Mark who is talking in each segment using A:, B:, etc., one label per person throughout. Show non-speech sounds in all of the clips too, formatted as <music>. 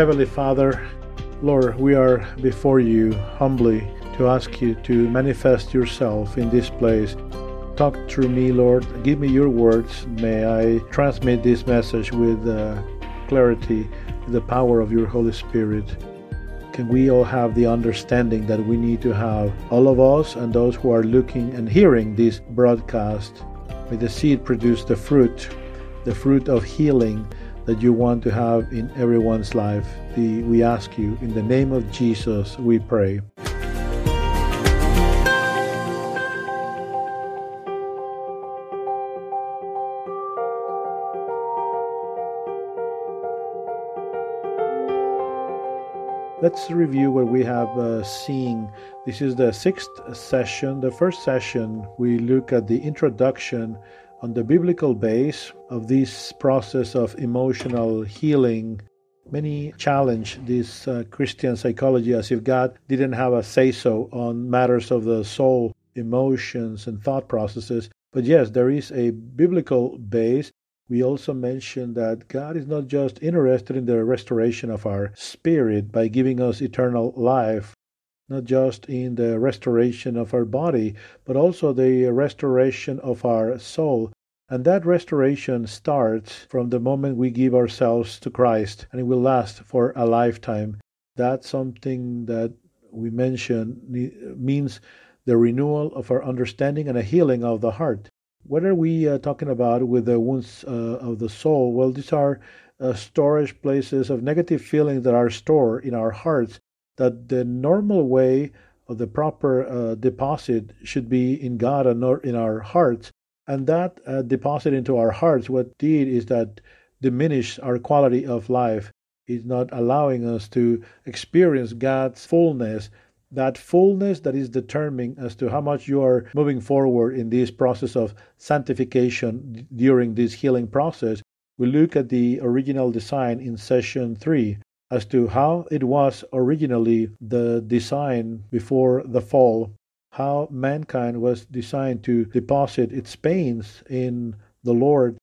A: Heavenly Father, Lord, we are before you humbly to ask you to manifest yourself in this place. Talk through me, Lord. Give me your words. May I transmit this message with uh, clarity, the power of your Holy Spirit. Can we all have the understanding that we need to have, all of us and those who are looking and hearing this broadcast? May the seed produce the fruit, the fruit of healing that you want to have in everyone's life. The, we ask you, in the name of Jesus, we pray. Let's review what we have uh, seen. This is the sixth session. The first session, we look at the introduction on the biblical base of this process of emotional healing. Many challenge this uh, Christian psychology as if God didn't have a say so on matters of the soul, emotions, and thought processes. But yes, there is a biblical base we also mentioned that God is not just interested in the restoration of our spirit by giving us eternal life, not just in the restoration of our body, but also the restoration of our soul. And that restoration starts from the moment we give ourselves to Christ, and it will last for a lifetime. That's something that we mentioned means the renewal of our understanding and a healing of the heart. What are we uh, talking about with the wounds uh, of the soul? Well, these are uh, storage places of negative feelings that are stored in our hearts. That the normal way of the proper uh, deposit should be in God and not in our hearts. And that uh, deposit into our hearts, what did is that diminished our quality of life. Is not allowing us to experience God's fullness that fullness that is determining as to how much you are moving forward in this process of sanctification during this healing process, we look at the original design in session 3 as to how it was originally the design before the fall, how mankind was designed to deposit its pains in the Lord.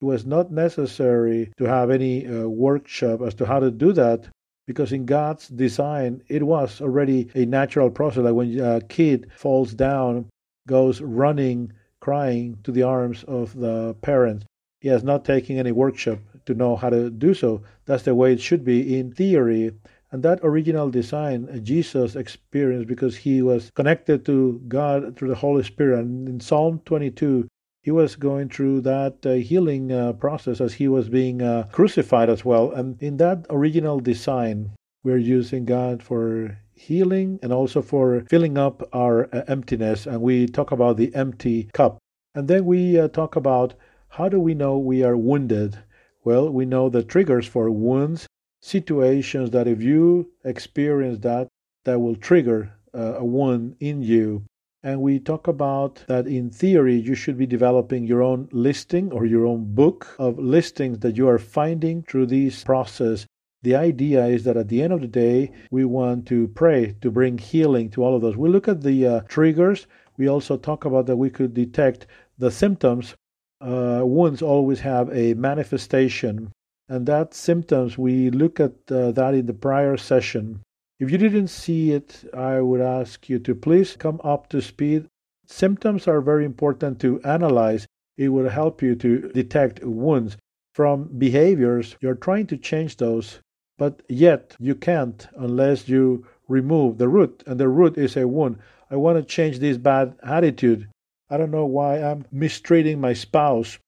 A: It was not necessary to have any uh, workshop as to how to do that because in God's design, it was already a natural process. Like when a kid falls down, goes running, crying to the arms of the parents. He has not taken any workshop to know how to do so. That's the way it should be in theory. And that original design, uh, Jesus experienced because he was connected to God through the Holy Spirit. And in Psalm 22, he was going through that uh, healing uh, process as he was being uh, crucified as well. And in that original design, we're using God for healing and also for filling up our uh, emptiness. And we talk about the empty cup. And then we uh, talk about how do we know we are wounded? Well, we know the triggers for wounds, situations that if you experience that, that will trigger uh, a wound in you. And we talk about that in theory, you should be developing your own listing or your own book of listings that you are finding through this process. The idea is that at the end of the day, we want to pray to bring healing to all of those. We look at the uh, triggers. We also talk about that we could detect the symptoms. Uh, wounds always have a manifestation, and that symptoms, we look at uh, that in the prior session. If you didn't see it, I would ask you to please come up to speed. Symptoms are very important to analyze. It will help you to detect wounds from behaviors. You're trying to change those, but yet you can't unless you remove the root, and the root is a wound. I want to change this bad attitude. I don't know why I'm mistreating my spouse.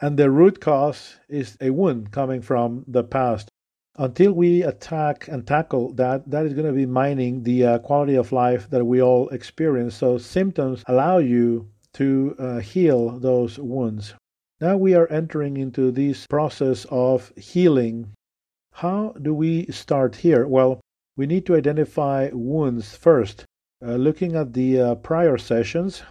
A: And the root cause is a wound coming from the past until we attack and tackle that, that is going to be mining the uh, quality of life that we all experience. So, symptoms allow you to uh, heal those wounds. Now we are entering into this process of healing. How do we start here? Well, we need to identify wounds first. Uh, looking at the uh, prior sessions,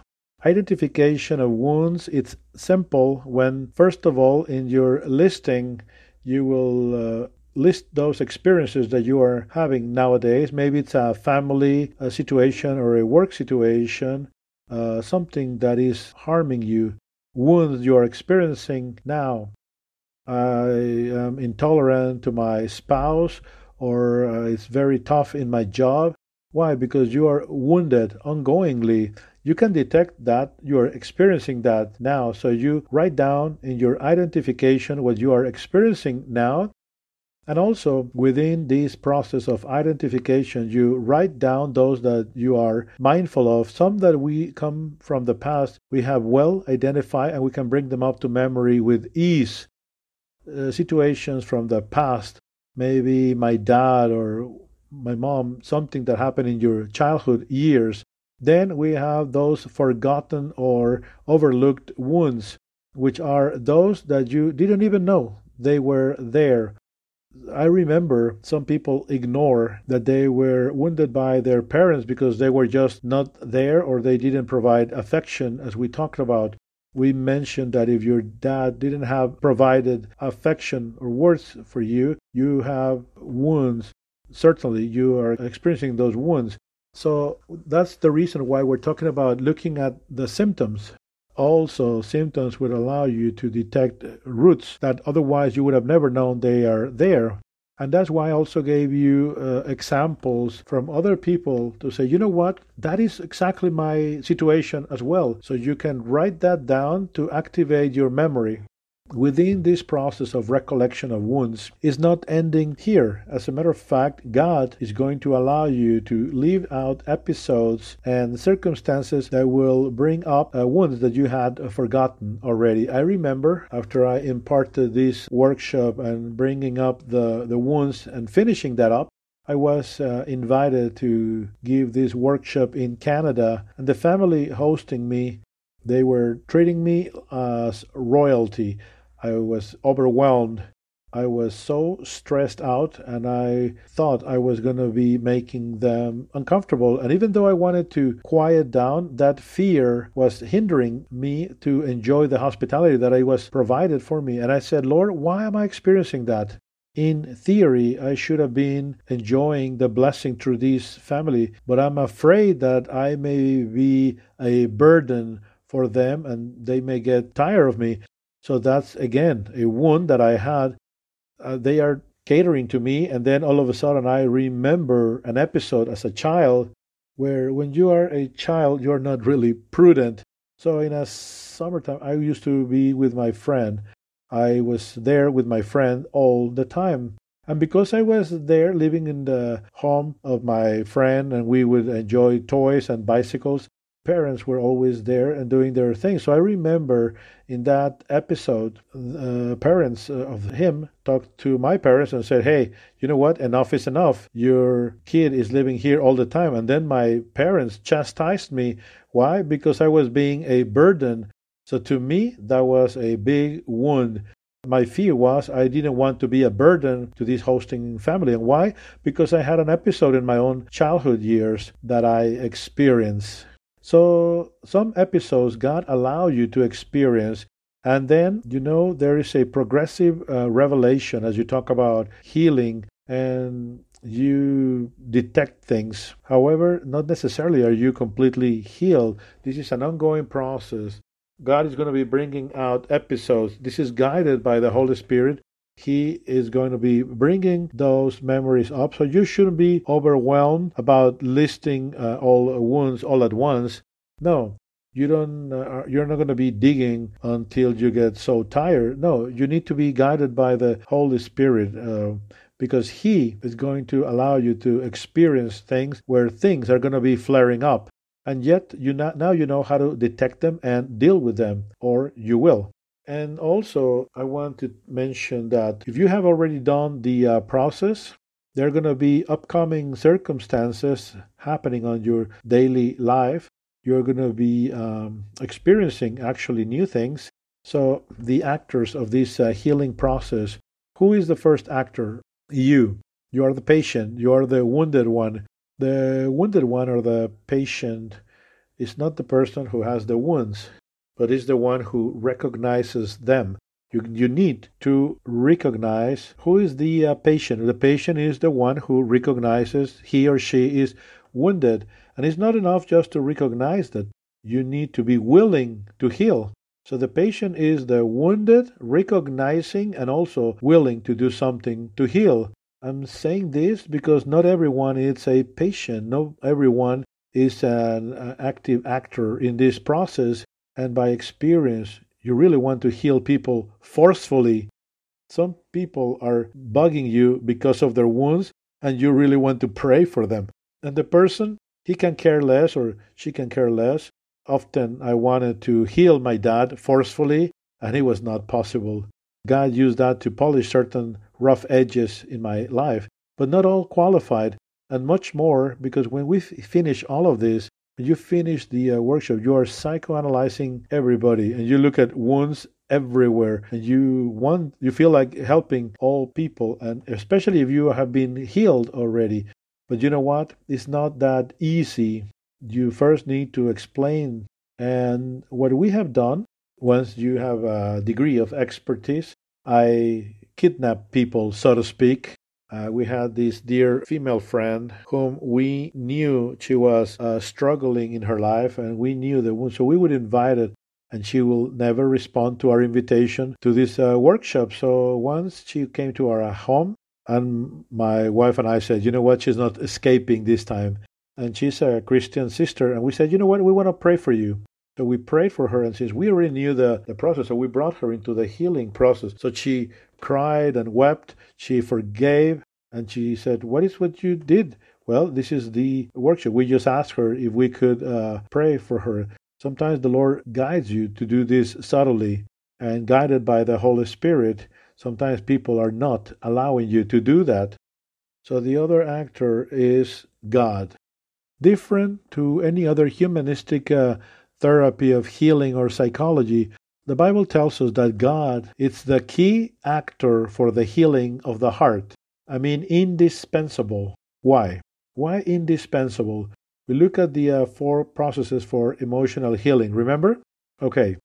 A: identification of wounds, it's simple when, first of all, in your listing, you will uh, list those experiences that you are having nowadays. Maybe it's a family a situation or a work situation, uh, something that is harming you, wounds you are experiencing now. I am intolerant to my spouse, or uh, it's very tough in my job. Why? Because you are wounded ongoingly. You can detect that you are experiencing that now. So you write down in your identification what you are experiencing now. And also within this process of identification, you write down those that you are mindful of. Some that we come from the past, we have well identified and we can bring them up to memory with ease. Uh, situations from the past, maybe my dad or my mom, something that happened in your childhood years then we have those forgotten or overlooked wounds, which are those that you didn't even know they were there. I remember some people ignore that they were wounded by their parents because they were just not there or they didn't provide affection, as we talked about. We mentioned that if your dad didn't have provided affection or words for you, you have wounds. Certainly, you are experiencing those wounds. So that's the reason why we're talking about looking at the symptoms. Also, symptoms would allow you to detect roots that otherwise you would have never known they are there. And that's why I also gave you uh, examples from other people to say, you know what, that is exactly my situation as well. So you can write that down to activate your memory within this process of recollection of wounds is not ending here. As a matter of fact, God is going to allow you to leave out episodes and circumstances that will bring up uh, wounds that you had forgotten already. I remember after I imparted this workshop and bringing up the, the wounds and finishing that up, I was uh, invited to give this workshop in Canada, and the family hosting me, they were treating me as royalty. I was overwhelmed. I was so stressed out, and I thought I was going to be making them uncomfortable. And even though I wanted to quiet down, that fear was hindering me to enjoy the hospitality that I was provided for me. And I said, Lord, why am I experiencing that? In theory, I should have been enjoying the blessing through this family, but I'm afraid that I may be a burden for them and they may get tired of me. So that's again a wound that I had. Uh, they are catering to me, and then all of a sudden I remember an episode as a child where when you are a child, you're not really prudent. So in a summertime, I used to be with my friend. I was there with my friend all the time. And because I was there living in the home of my friend and we would enjoy toys and bicycles, parents were always there and doing their thing. So I remember in that episode, uh, parents uh, of him talked to my parents and said, Hey, you know what? Enough is enough. Your kid is living here all the time. And then my parents chastised me. Why? Because I was being a burden. So to me, that was a big wound. My fear was I didn't want to be a burden to this hosting family. And why? Because I had an episode in my own childhood years that I experienced so some episodes God allow you to experience and then, you know, there is a progressive uh, revelation as you talk about healing and you detect things. However, not necessarily are you completely healed. This is an ongoing process. God is going to be bringing out episodes. This is guided by the Holy Spirit. He is going to be bringing those memories up. So you shouldn't be overwhelmed about listing uh, all wounds all at once. No, you don't. Uh, you're not going to be digging until you get so tired. No, you need to be guided by the Holy Spirit. Uh, because he is going to allow you to experience things where things are going to be flaring up and yet you now you know how to detect them and deal with them or you will and also, I want to mention that if you have already done the uh, process, there are going to be upcoming circumstances happening on your daily life. You're going to be um, experiencing actually new things. So, the actors of this uh, healing process who is the first actor? You. You are the patient. You are the wounded one. The wounded one or the patient is not the person who has the wounds but is the one who recognizes them. You, you need to recognize who is the uh, patient. The patient is the one who recognizes he or she is wounded. And it's not enough just to recognize that. You need to be willing to heal. So the patient is the wounded, recognizing and also willing to do something to heal. I'm saying this because not everyone is a patient. Not everyone is an uh, active actor in this process. And by experience, you really want to heal people forcefully. Some people are bugging you because of their wounds, and you really want to pray for them. And the person, he can care less or she can care less. Often I wanted to heal my dad forcefully, and it was not possible. God used that to polish certain rough edges in my life, but not all qualified, and much more because when we finish all of this, you finish the uh, workshop, you are psychoanalyzing everybody, and you look at wounds everywhere, and you want you feel like helping all people, and especially if you have been healed already. But you know what? It's not that easy. You first need to explain, and what we have done once you have a degree of expertise, I kidnap people, so to speak. Uh, we had this dear female friend whom we knew she was uh, struggling in her life, and we knew the wound. So we would invite it, and she will never respond to our invitation to this uh, workshop. So once she came to our home, and my wife and I said, you know what, she's not escaping this time. And she's a Christian sister, and we said, you know what, we want to pray for you. So we prayed for her, and since we already knew the, the process, so we brought her into the healing process. So she cried and wept. She forgave, and she said, What is what you did? Well, this is the workshop. We just asked her if we could uh, pray for her. Sometimes the Lord guides you to do this subtly and guided by the Holy Spirit. Sometimes people are not allowing you to do that. So the other actor is God. Different to any other humanistic uh, therapy of healing or psychology, the Bible tells us that God is the key actor for the healing of the heart. I mean, indispensable. Why? Why indispensable? We look at the uh, four processes for emotional healing. Remember? Okay,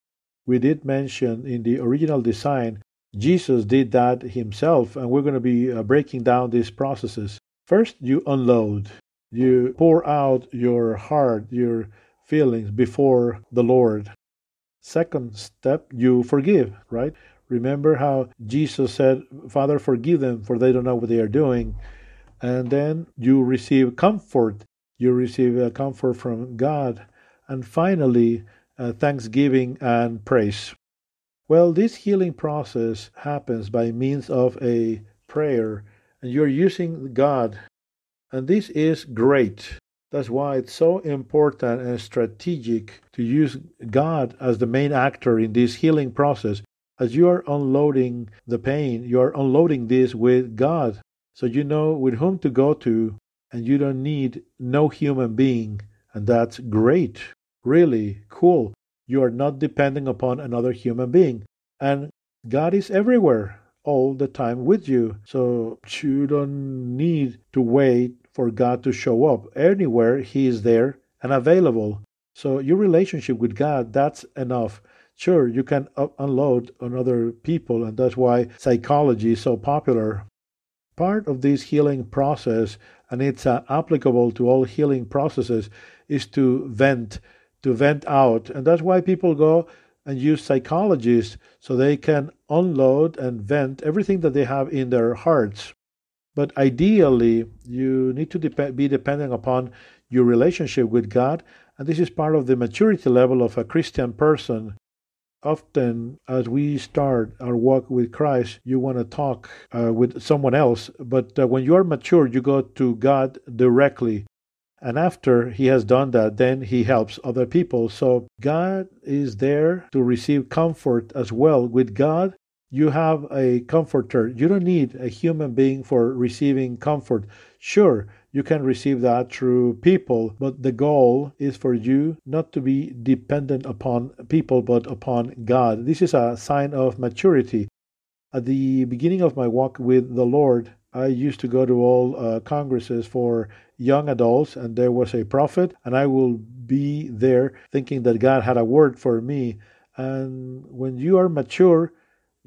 A: we did mention in the original design, Jesus did that himself, and we're going to be uh, breaking down these processes. First, you unload, you pour out your heart, your feelings before the Lord. Second step, you forgive, right? Remember how Jesus said, Father, forgive them, for they don't know what they are doing. And then you receive comfort. You receive a comfort from God. And finally, uh, thanksgiving and praise. Well, this healing process happens by means of a prayer, and you're using God. And this is great. That's why it's so important and strategic to use God as the main actor in this healing process. As you are unloading the pain, you are unloading this with God. So you know with whom to go to, and you don't need no human being. And that's great. Really cool. You are not depending upon another human being. And God is everywhere all the time with you. So you don't need to wait for God to show up. Anywhere He is there and available. So your relationship with God, that's enough. Sure, you can unload on other people, and that's why psychology is so popular. Part of this healing process, and it's uh, applicable to all healing processes, is to vent, to vent out. And that's why people go and use psychologists so they can unload and vent everything that they have in their hearts. But ideally, you need to dep- be dependent upon your relationship with God, and this is part of the maturity level of a Christian person. Often, as we start our walk with Christ, you want to talk uh, with someone else, but uh, when you are mature, you go to God directly. And after he has done that, then he helps other people. So God is there to receive comfort as well. With God, you have a comforter. You don't need a human being for receiving comfort. Sure, you can receive that through people, but the goal is for you not to be dependent upon people, but upon God. This is a sign of maturity. At the beginning of my walk with the Lord, I used to go to all uh, congresses for young adults, and there was a prophet, and I will be there thinking that God had a word for me. And when you are mature,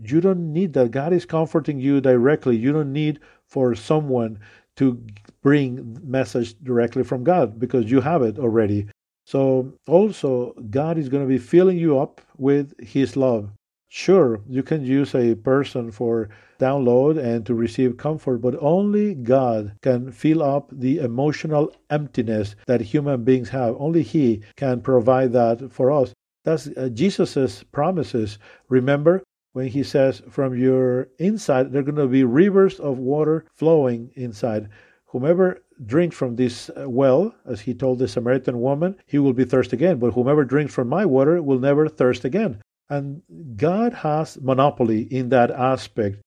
A: you don't need that. God is comforting you directly. You don't need for someone to bring message directly from God because you have it already. So also God is going to be filling you up with his love. Sure, you can use a person for download and to receive comfort, but only God can fill up the emotional emptiness that human beings have. Only He can provide that for us. That's uh, Jesus' promises. Remember when He says, From your inside, there are going to be rivers of water flowing inside. Whomever drinks from this uh, well, as He told the Samaritan woman, he will be thirsty again. But whomever drinks from my water will never thirst again. And God has monopoly in that aspect.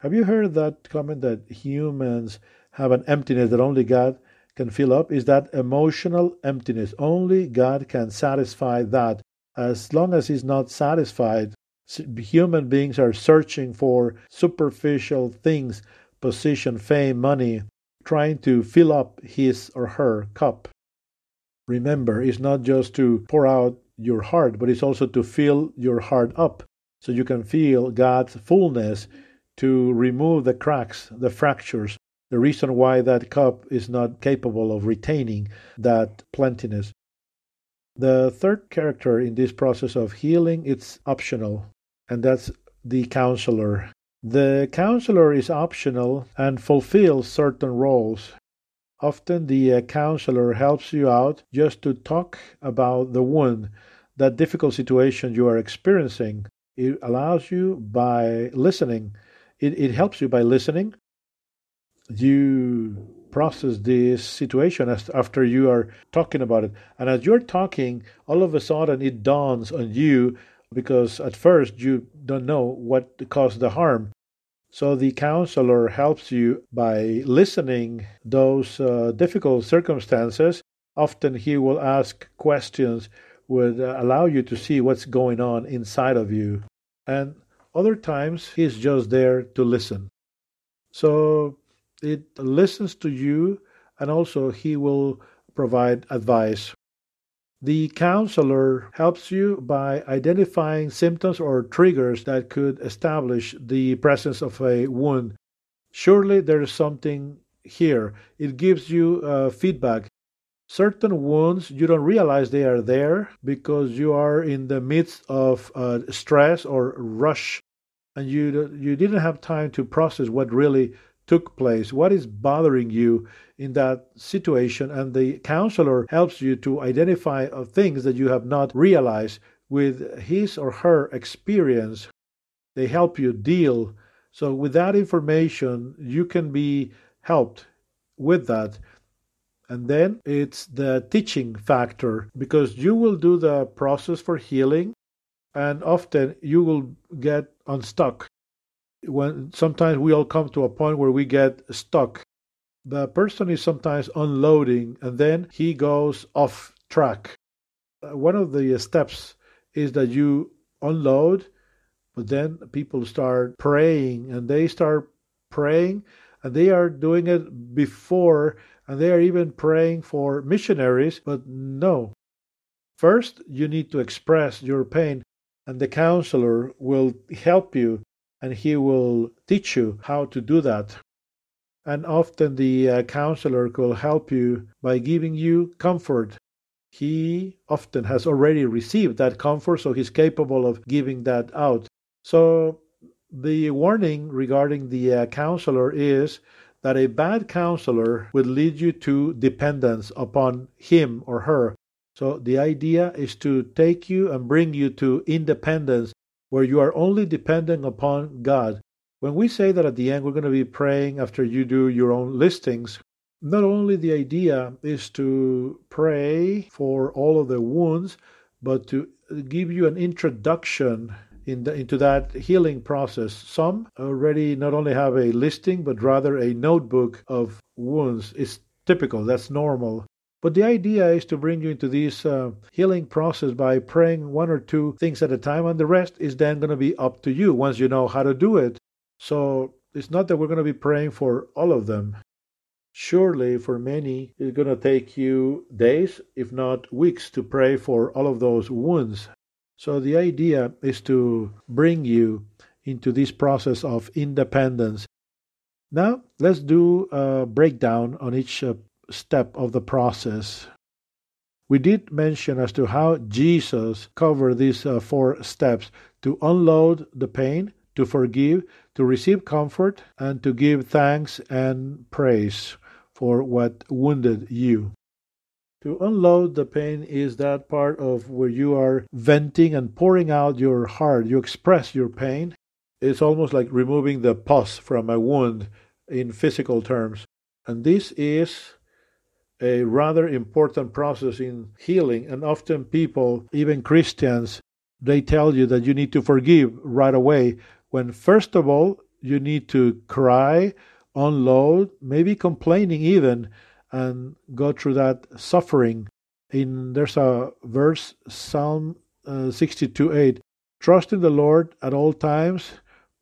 A: Have you heard that comment that humans have an emptiness that only God can fill up? Is that emotional emptiness? Only God can satisfy that. As long as He's not satisfied, human beings are searching for superficial things, position, fame, money, trying to fill up his or her cup. Remember, it's not just to pour out your heart, but it's also to fill your heart up so you can feel God's fullness to remove the cracks, the fractures, the reason why that cup is not capable of retaining that plentiness. The third character in this process of healing it's optional, and that's the counselor. The counselor is optional and fulfills certain roles. Often the uh, counselor helps you out just to talk about the wound that difficult situation you are experiencing. It allows you by listening. It, it helps you by listening. You process this situation as, after you are talking about it. And as you're talking, all of a sudden it dawns on you because at first you don't know what caused the harm. So the counselor helps you by listening those uh, difficult circumstances. Often he will ask questions would uh, allow you to see what's going on inside of you. And other times, he's just there to listen. So it listens to you, and also he will provide advice. The counselor helps you by identifying symptoms or triggers that could establish the presence of a wound. Surely there is something here. It gives you uh, feedback certain wounds you don't realize they are there because you are in the midst of uh, stress or rush and you you didn't have time to process what really took place what is bothering you in that situation? And the counselor helps you to identify uh, things that you have not realized with his or her experience. They help you deal. So with that information you can be helped with that. And then it's the teaching factor because you will do the process for healing and often you will get unstuck. When sometimes we all come to a point where we get stuck. The person is sometimes unloading and then he goes off track. Uh, one of the steps is that you unload, but then people start praying and they start praying and they are doing it before and they are even praying for missionaries, but no. First, you need to express your pain, and the counselor will help you and he will teach you how to do that. And often the uh, counselor will help you by giving you comfort. He often has already received that comfort, so he's capable of giving that out. So the warning regarding the uh, counselor is that a bad counselor would lead you to dependence upon him or her. So the idea is to take you and bring you to independence where you are only dependent upon God. When we say that at the end we're going to be praying after you do your own listings, not only the idea is to pray for all of the wounds, but to give you an introduction in the, into that healing process. Some already not only have a listing, but rather a notebook of wounds. It's typical, that's normal. But the idea is to bring you into this uh, healing process by praying one or two things at a time, and the rest is then going to be up to you once you know how to do it. So it's not that we're going to be praying for all of them. Surely, for many, it's going to take you days, if not weeks, to pray for all of those wounds so the idea is to bring you into this process of independence. Now, let's do a breakdown on each uh, step of the process. We did mention as to how Jesus covered these uh, four steps to unload the pain, to forgive, to receive comfort, and to give thanks and praise for what wounded you. To unload the pain is that part of where you are venting and pouring out your heart. You express your pain. It's almost like removing the pus from a wound in physical terms. And this is a rather important process in healing. And often people, even Christians, they tell you that you need to forgive right away when, first of all, you need to cry, unload, maybe complaining even and go through that suffering. In there's a verse, Psalm uh, 62 8. Trust in the Lord at all times.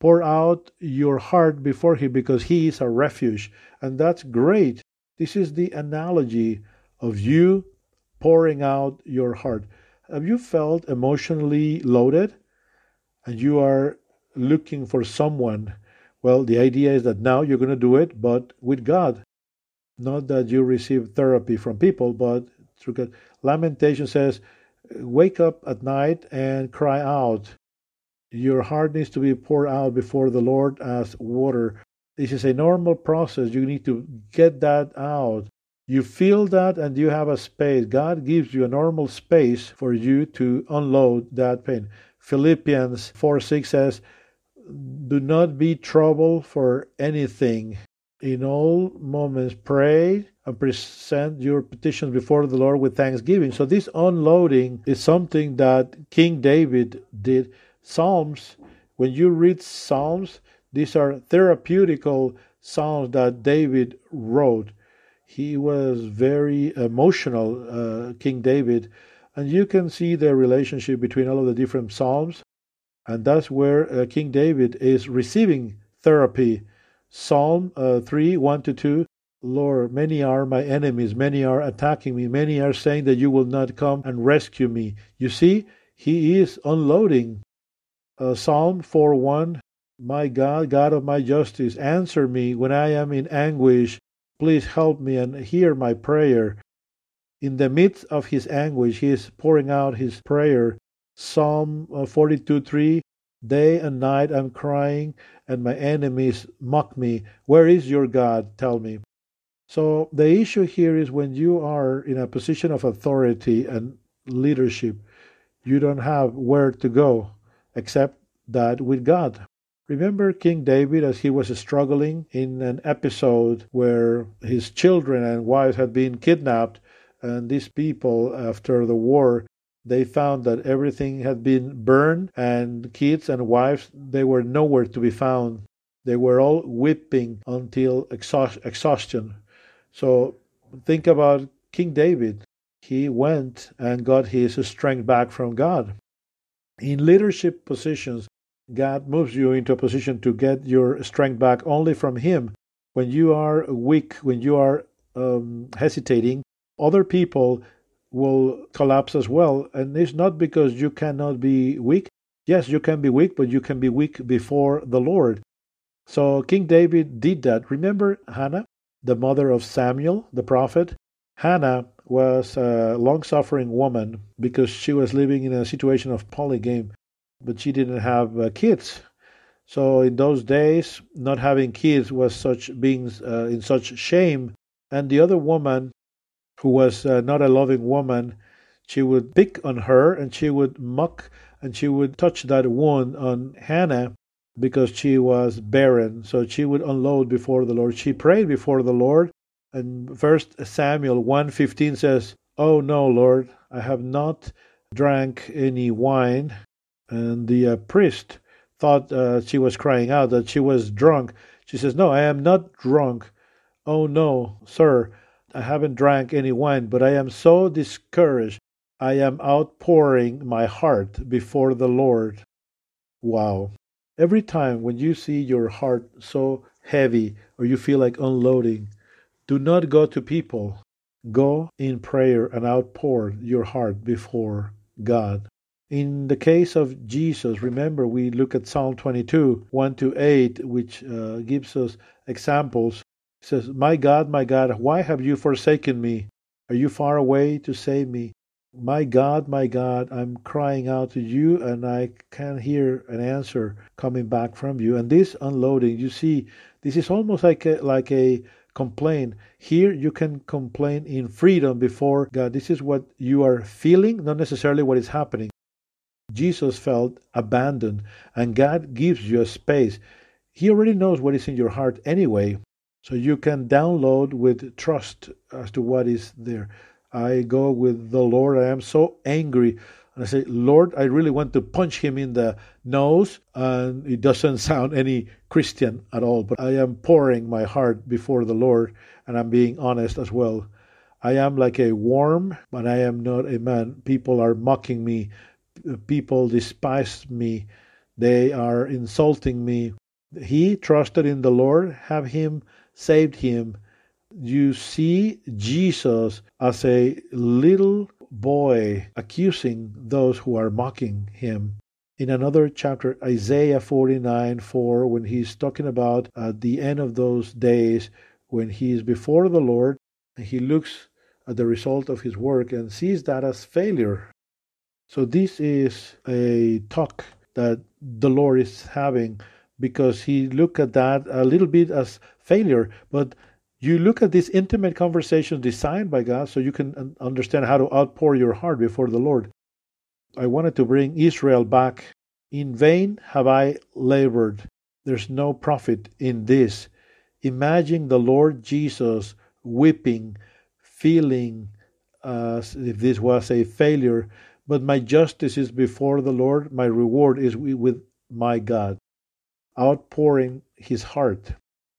A: Pour out your heart before Him because He is a refuge. And that's great. This is the analogy of you pouring out your heart. Have you felt emotionally loaded and you are looking for someone? Well, the idea is that now you're going to do it, but with God. Not that you receive therapy from people, but through God. Lamentation says, wake up at night and cry out. Your heart needs to be poured out before the Lord as water. This is a normal process. You need to get that out. You feel that and you have a space. God gives you a normal space for you to unload that pain. Philippians 4 6 says, Do not be troubled for anything, in all moments pray and present your petitions before the Lord with thanksgiving. So this unloading is something that King David did. Psalms, when you read Psalms, these are therapeutical psalms that David wrote. He was very emotional, uh, King David, and you can see the relationship between all of the different psalms, and that's where uh, King David is receiving therapy Psalm uh, 3 1 to 2. Lord, many are my enemies, many are attacking me, many are saying that you will not come and rescue me. You see, he is unloading. Uh, Psalm 4 1 My God, God of my justice, answer me when I am in anguish. Please help me and hear my prayer. In the midst of his anguish, he is pouring out his prayer. Psalm uh, 42 3 Day and night I'm crying, and my enemies mock me. Where is your God? Tell me. So the issue here is when you are in a position of authority and leadership, you don't have where to go except that with God. Remember King David as he was struggling in an episode where his children and wives had been kidnapped, and these people, after the war, they found that everything had been burned and kids and wives they were nowhere to be found. They were all weeping until exhaust- exhaustion. So think about king david. He went and got his strength back from god. In leadership positions god moves you into a position to get your strength back only from him when you are weak when you are um, hesitating other people will collapse as well. And it's not because you cannot be weak. Yes, you can be weak, but you can be weak before the Lord. So King David did that. Remember Hannah, the mother of Samuel, the prophet? Hannah was a long suffering woman because she was living in a situation of polygamy, but she didn't have uh, kids. So in those days, not having kids was such being uh, in such shame. And the other woman who was uh, not a loving woman, she would pick on her and she would mock and she would touch that wound on Hannah because she was barren. So she would unload before the Lord. She prayed before the Lord. And First Samuel 1:15 says, "Oh no, Lord, I have not drank any wine." And the uh, priest thought uh, she was crying out that she was drunk. She says, "No, I am not drunk." "Oh no, sir, I haven't drank any wine, but I am so discouraged. I am outpouring my heart before the Lord. Wow. Every time when you see your heart so heavy or you feel like unloading, do not go to people. Go in prayer and outpour your heart before God. In the case of Jesus, remember we look at Psalm 22, 1 to 8, which uh, gives us examples It says, My God, my God, why have you forsaken me? Are you far away to save me? My God, my God, I'm crying out to you and I can't hear an answer coming back from you. And this unloading, you see, this is almost like a, like a complaint. Here you can complain in freedom before God. This is what you are feeling, not necessarily what is happening. Jesus felt abandoned, and God gives you a space. He already knows what is in your heart anyway, so you can download with trust as to what is there. I go with the Lord. I am so angry. And I say, Lord, I really want to punch him in the nose. And it doesn't <laughs> sound any Christian at all, but I am pouring my heart before the Lord and I'm being honest as well. I am like a worm, but I am not a man. People are mocking me. People despise me. They are insulting me. He trusted in the Lord, have him saved him. You see Jesus as a little boy accusing those who are mocking him. In another chapter, Isaiah 49 4, when he's talking about at the end of those days, when he is before the Lord, and he looks at the result of his work and sees that as failure. So, this is a talk that the Lord is having because he looked at that a little bit as failure, but you look at these intimate conversations designed by God so you can understand how to outpour your heart before the Lord. I wanted to bring Israel back. In vain have I labored. There's no profit in this. Imagine the Lord Jesus weeping, feeling as if this was a failure, but my justice is before the Lord, my reward is with my God outpouring his heart.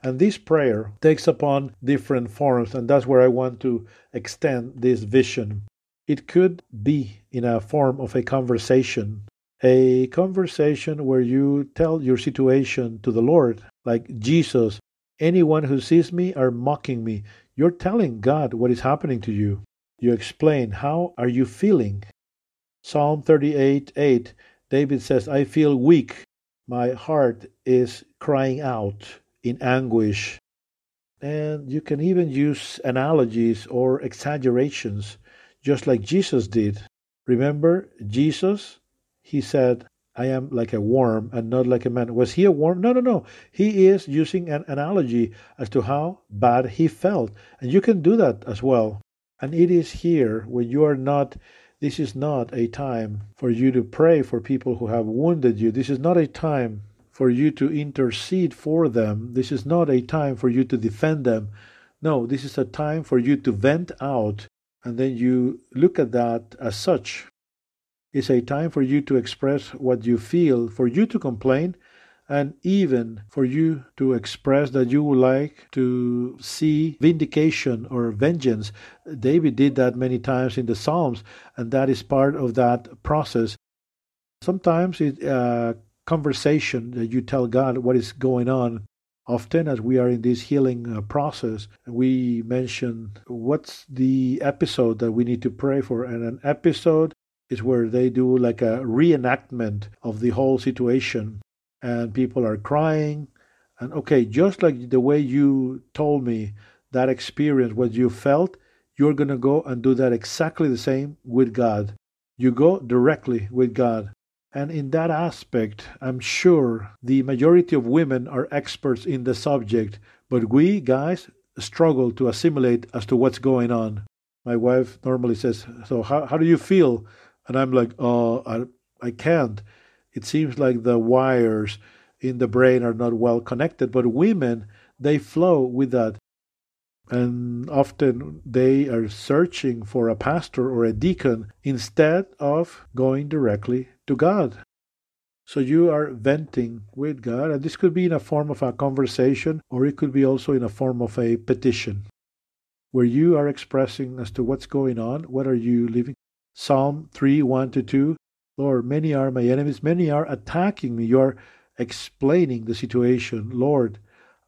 A: And this prayer takes upon different forms, and that's where I want to extend this vision. It could be in a form of a conversation, a conversation where you tell your situation to the Lord, like Jesus. Anyone who sees me are mocking me. You're telling God what is happening to you. You explain, How are you feeling? Psalm 38 8, David says, I feel weak my heart is crying out in anguish. And you can even use analogies or exaggerations, just like Jesus did. Remember, Jesus, he said, I am like a worm and not like a man. Was he a worm? No, no, no. He is using an analogy as to how bad he felt. And you can do that as well. And it is here when you are not this is not a time for you to pray for people who have wounded you. This is not a time for you to intercede for them. This is not a time for you to defend them. No, this is a time for you to vent out, and then you look at that as such. It's a time for you to express what you feel, for you to complain, and even for you to express that you would like to see vindication or vengeance. David did that many times in the Psalms, and that is part of that process. Sometimes it's a conversation that you tell God what is going on. Often, as we are in this healing uh, process, we mention what's the episode that we need to pray for, and an episode is where they do like a reenactment of the whole situation and people are crying. And okay, just like the way you told me that experience, what you felt, you're going to go and do that exactly the same with God. You go directly with God. And in that aspect, I'm sure the majority of women are experts in the subject, but we guys struggle to assimilate as to what's going on. My wife normally says, So, how, how do you feel? And I'm like, Oh, I, I can't it seems like the wires in the brain are not well connected. But women, they flow with that. And often they are searching for a pastor or a deacon instead of going directly to God. So you are venting with God, and this could be in a form of a conversation, or it could be also in a form of a petition, where you are expressing as to what's going on, what are you living. Psalm 3 1 to 2 Lord, many are my enemies, many are attacking me. You're explaining the situation. Lord,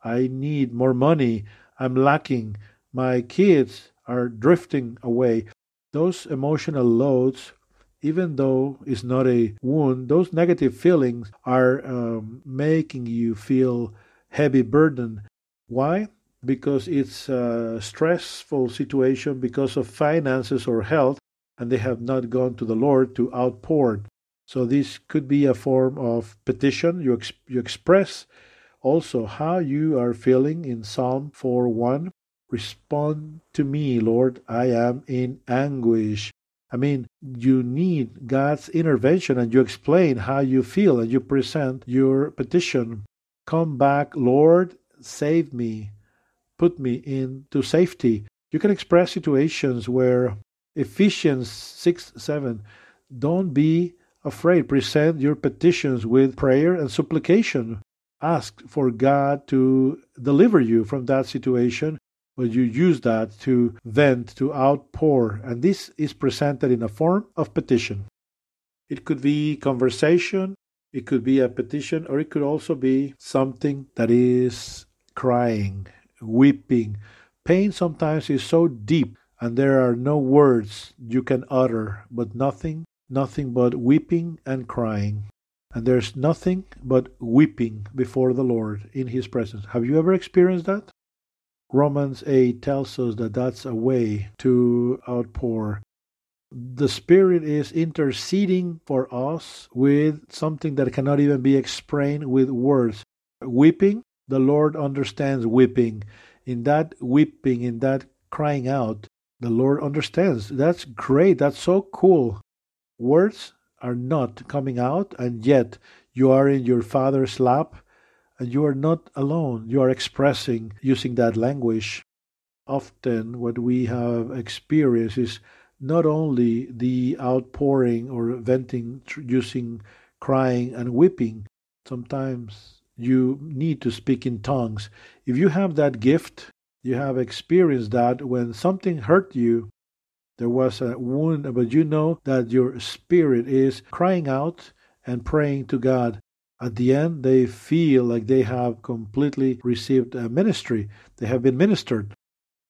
A: I need more money. I'm lacking. My kids are drifting away. Those emotional loads, even though it's not a wound, those negative feelings are um, making you feel heavy burden. Why? Because it's a stressful situation because of finances or health and they have not gone to the Lord to outpour. So this could be a form of petition. You, ex- you express also how you are feeling in Psalm 4:1. Respond to me, Lord. I am in anguish. I mean, you need God's intervention and you explain how you feel and you present your petition. Come back, Lord, save me, put me into safety. You can express situations where Ephesians 6 7, don't be afraid. Present your petitions with prayer and supplication. Ask for God to deliver you from that situation, but you use that to vent, to outpour, and this is presented in a form of petition. It could be conversation, it could be a petition, or it could also be something that is crying, weeping. Pain sometimes is so deep and there are no words you can utter, but nothing nothing but weeping and crying. And there's nothing but weeping before the Lord in His presence. Have you ever experienced that? Romans 8 tells us that that's a way to outpour. The Spirit is interceding for us with something that cannot even be explained with words. Weeping, the Lord understands weeping. In that weeping, in that crying out, the Lord understands. That's great. That's so cool. Words are not coming out, and yet you are in your Father's lap, and you are not alone. You are expressing using that language. Often, what we have experienced is not only the outpouring or venting using crying and weeping, sometimes you need to speak in tongues. If you have that gift, you have experienced that when something hurt you, there was a wound, but you know that your spirit is crying out and praying to God. At the end, they feel like they have completely received a ministry. They have been ministered.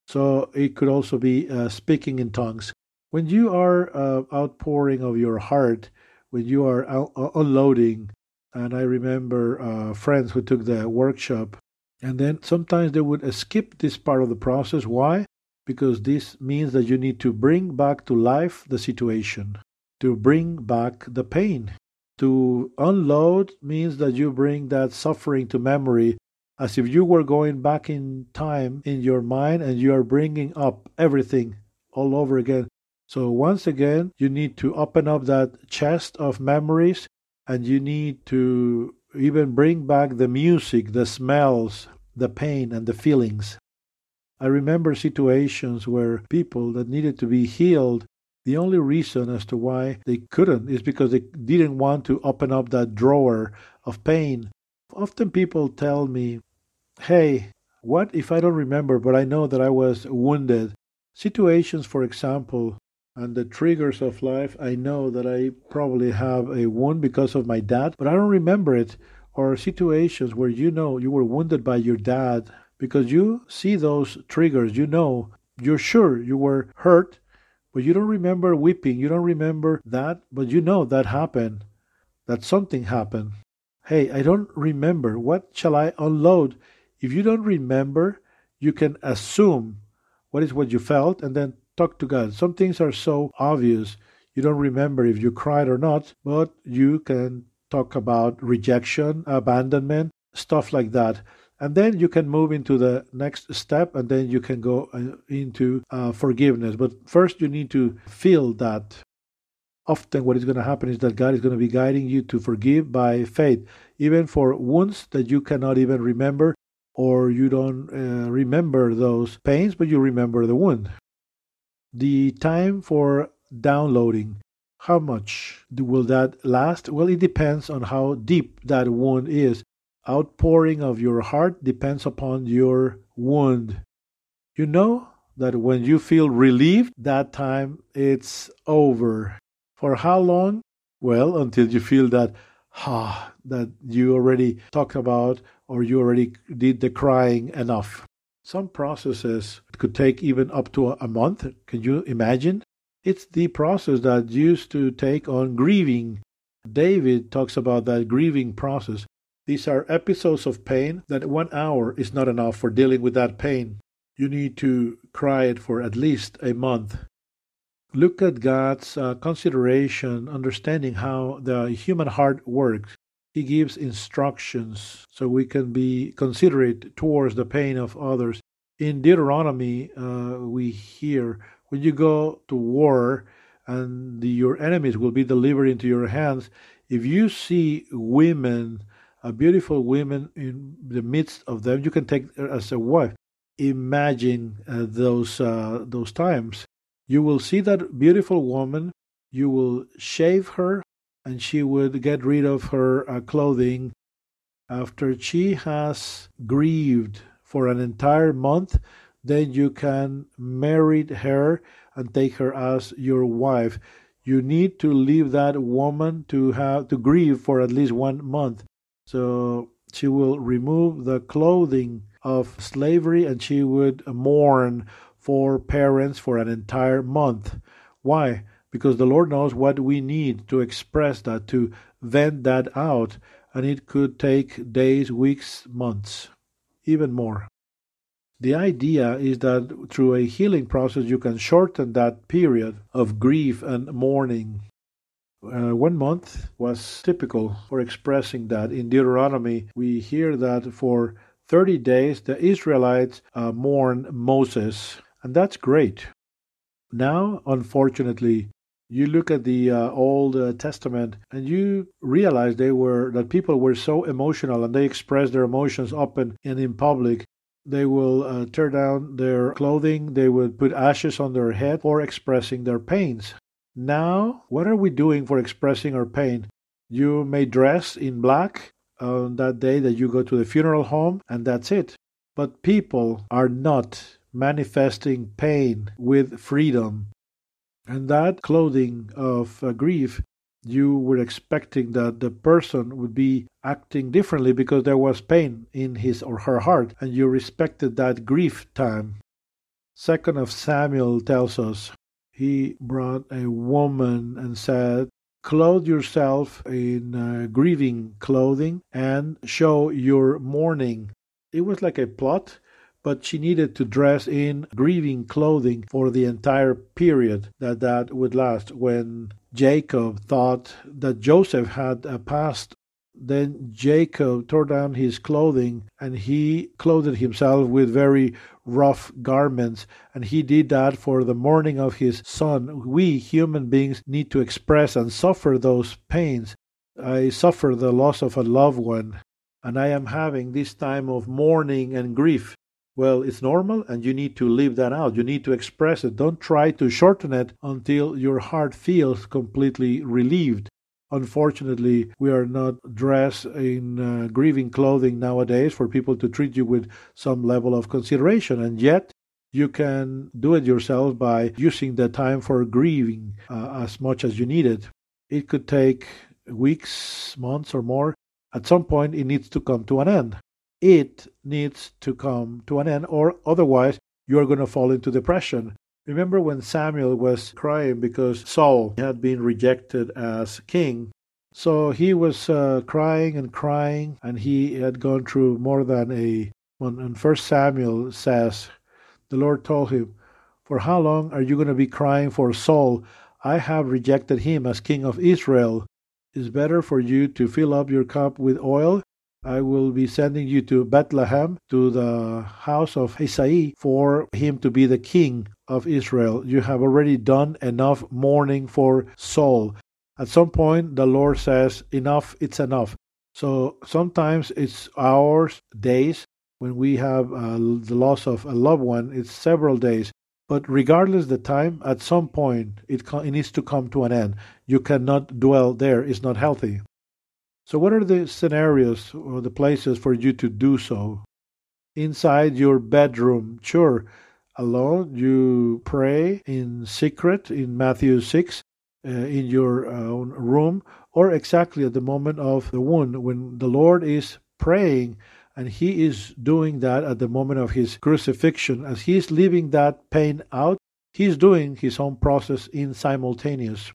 A: So it could also be uh, speaking in tongues. When you are uh, outpouring of your heart, when you are out- uh, unloading, and I remember uh, friends who took the workshop, and then sometimes they would skip this part of the process. Why? because this means that you need to bring back to life the situation, to bring back the pain. To unload means that you bring that suffering to memory as if you were going back in time in your mind and you are bringing up everything all over again. So, once again, you need to open up that chest of memories and you need to even bring back the music, the smells, the pain, and the feelings. I remember situations where people that needed to be healed, the only reason as to why they couldn't is because they didn't want to open up that drawer of pain. Often people tell me, hey, what if I don't remember, but I know that I was wounded? Situations, for example, and the triggers of life, I know that I probably have a wound because of my dad, but I don't remember it. Or situations where you know you were wounded by your dad because you see those triggers, you know, you're sure you were hurt, but you don't remember weeping, you don't remember that, but you know that happened, that something happened. Hey, I don't remember. What shall I unload? If you don't remember, you can assume what is what you felt and then talk to God. Some things are so obvious, you don't remember if you cried or not, but you can talk about rejection, abandonment, stuff like that. And then you can move into the next step and then you can go uh, into uh, forgiveness. But first you need to feel that often what is going to happen is that god is going to be guiding you to forgive by faith even for wounds that you cannot even remember or you don't uh, remember those pains but you remember the wound the time for downloading how much will that last well it depends on how deep that wound is outpouring of your heart depends upon your wound. You know that when you feel relieved, that time it's over. For how long? Well, until you feel that ah that you already talked about or you already did the crying enough. Some processes could take even up to a month. Can you imagine? It's the process that used to take on grieving. David talks about that grieving process. These are episodes of pain that one hour is not enough for dealing with that pain. You need to cry it for at least a month. look at God's uh, consideration, understanding how the human heart works. He gives instructions so we can be considerate towards the pain of others. In Deuteronomy, uh, we hear when you go to war and the, your enemies will be delivered into your hands, if you see women, a beautiful women in the midst of them, you can take her as a wife. Imagine uh, those uh, those times. You will see that beautiful woman. You will shave her and she would get rid of her uh, clothing after she has grieved for an entire month then you can marry her and take her as your wife. You need to leave that woman to have to grieve for at least one month. So she will remove the clothing of slavery and she would mourn for parents for an entire month. Why because the Lord knows what we need to express that, to vent that out, and it could take days, weeks, months, even more. The idea is that through a healing process, you can shorten that period of grief and mourning. Uh, one month was typical for expressing that. In Deuteronomy, we hear that for 30 days the Israelites uh, mourn Moses, and that's great. Now, unfortunately, you look at the uh, Old uh, Testament and you realize they were that people were so emotional and they expressed their emotions open and in public. They will uh, tear down their clothing, they would put ashes on their head for expressing their pains. Now, what are we doing for expressing our pain? You may dress in black on that day that you go to the funeral home, and that's it. But people are not manifesting pain with freedom and that clothing of uh, grief, you were expecting that the person would be acting differently because there was pain in his or her heart, and you respected that grief time. Second of Samuel tells us he brought a woman and said, Clothe yourself in uh, grieving clothing and show your mourning. It was like a plot but she needed to dress in grieving clothing for the entire period that that would last. When Jacob thought that Joseph had passed, then Jacob tore down his clothing and he clothed himself with very rough garments, and he did that for the mourning of his son. We human beings need to express and suffer those pains. I suffer the loss of a loved one, and I am having this time of mourning and grief. Well, it's normal and you need to leave that out. You need to express it. Don't try to shorten it until your heart feels completely relieved. Unfortunately, we are not dressed in uh, grieving clothing nowadays for people to treat you with some level of consideration. And yet, you can do it yourself by using the time for grieving uh, as much as you need it. It could take weeks, months, or more. At some point, it needs to come to an end it needs to come to an end, or otherwise you are going to fall into depression. Remember when Samuel was crying because Saul had been rejected as king? So he was uh, crying and crying, and he had gone through more than a. When First Samuel says, the Lord told him, "For how long are you going to be crying for Saul? I have rejected him as king of Israel. It's better for you to fill up your cup with oil I will be sending you to Bethlehem, to the house of Isai, for him to be the king of Israel. You have already done enough mourning for Saul. At some point, the Lord says, Enough, it's enough. So sometimes it's hours, days. When we have uh, the loss of a loved one, it's several days. But regardless the time, at some point, it, it needs to come to an end. You cannot dwell there. It's not healthy. So, what are the scenarios or the places for you to do so? Inside your bedroom, sure, alone, you pray in secret in Matthew 6 uh, in your own room, or exactly at the moment of the wound when the Lord is praying and he is doing that at the moment of his crucifixion as he is leaving that pain out he's doing his own process in simultaneous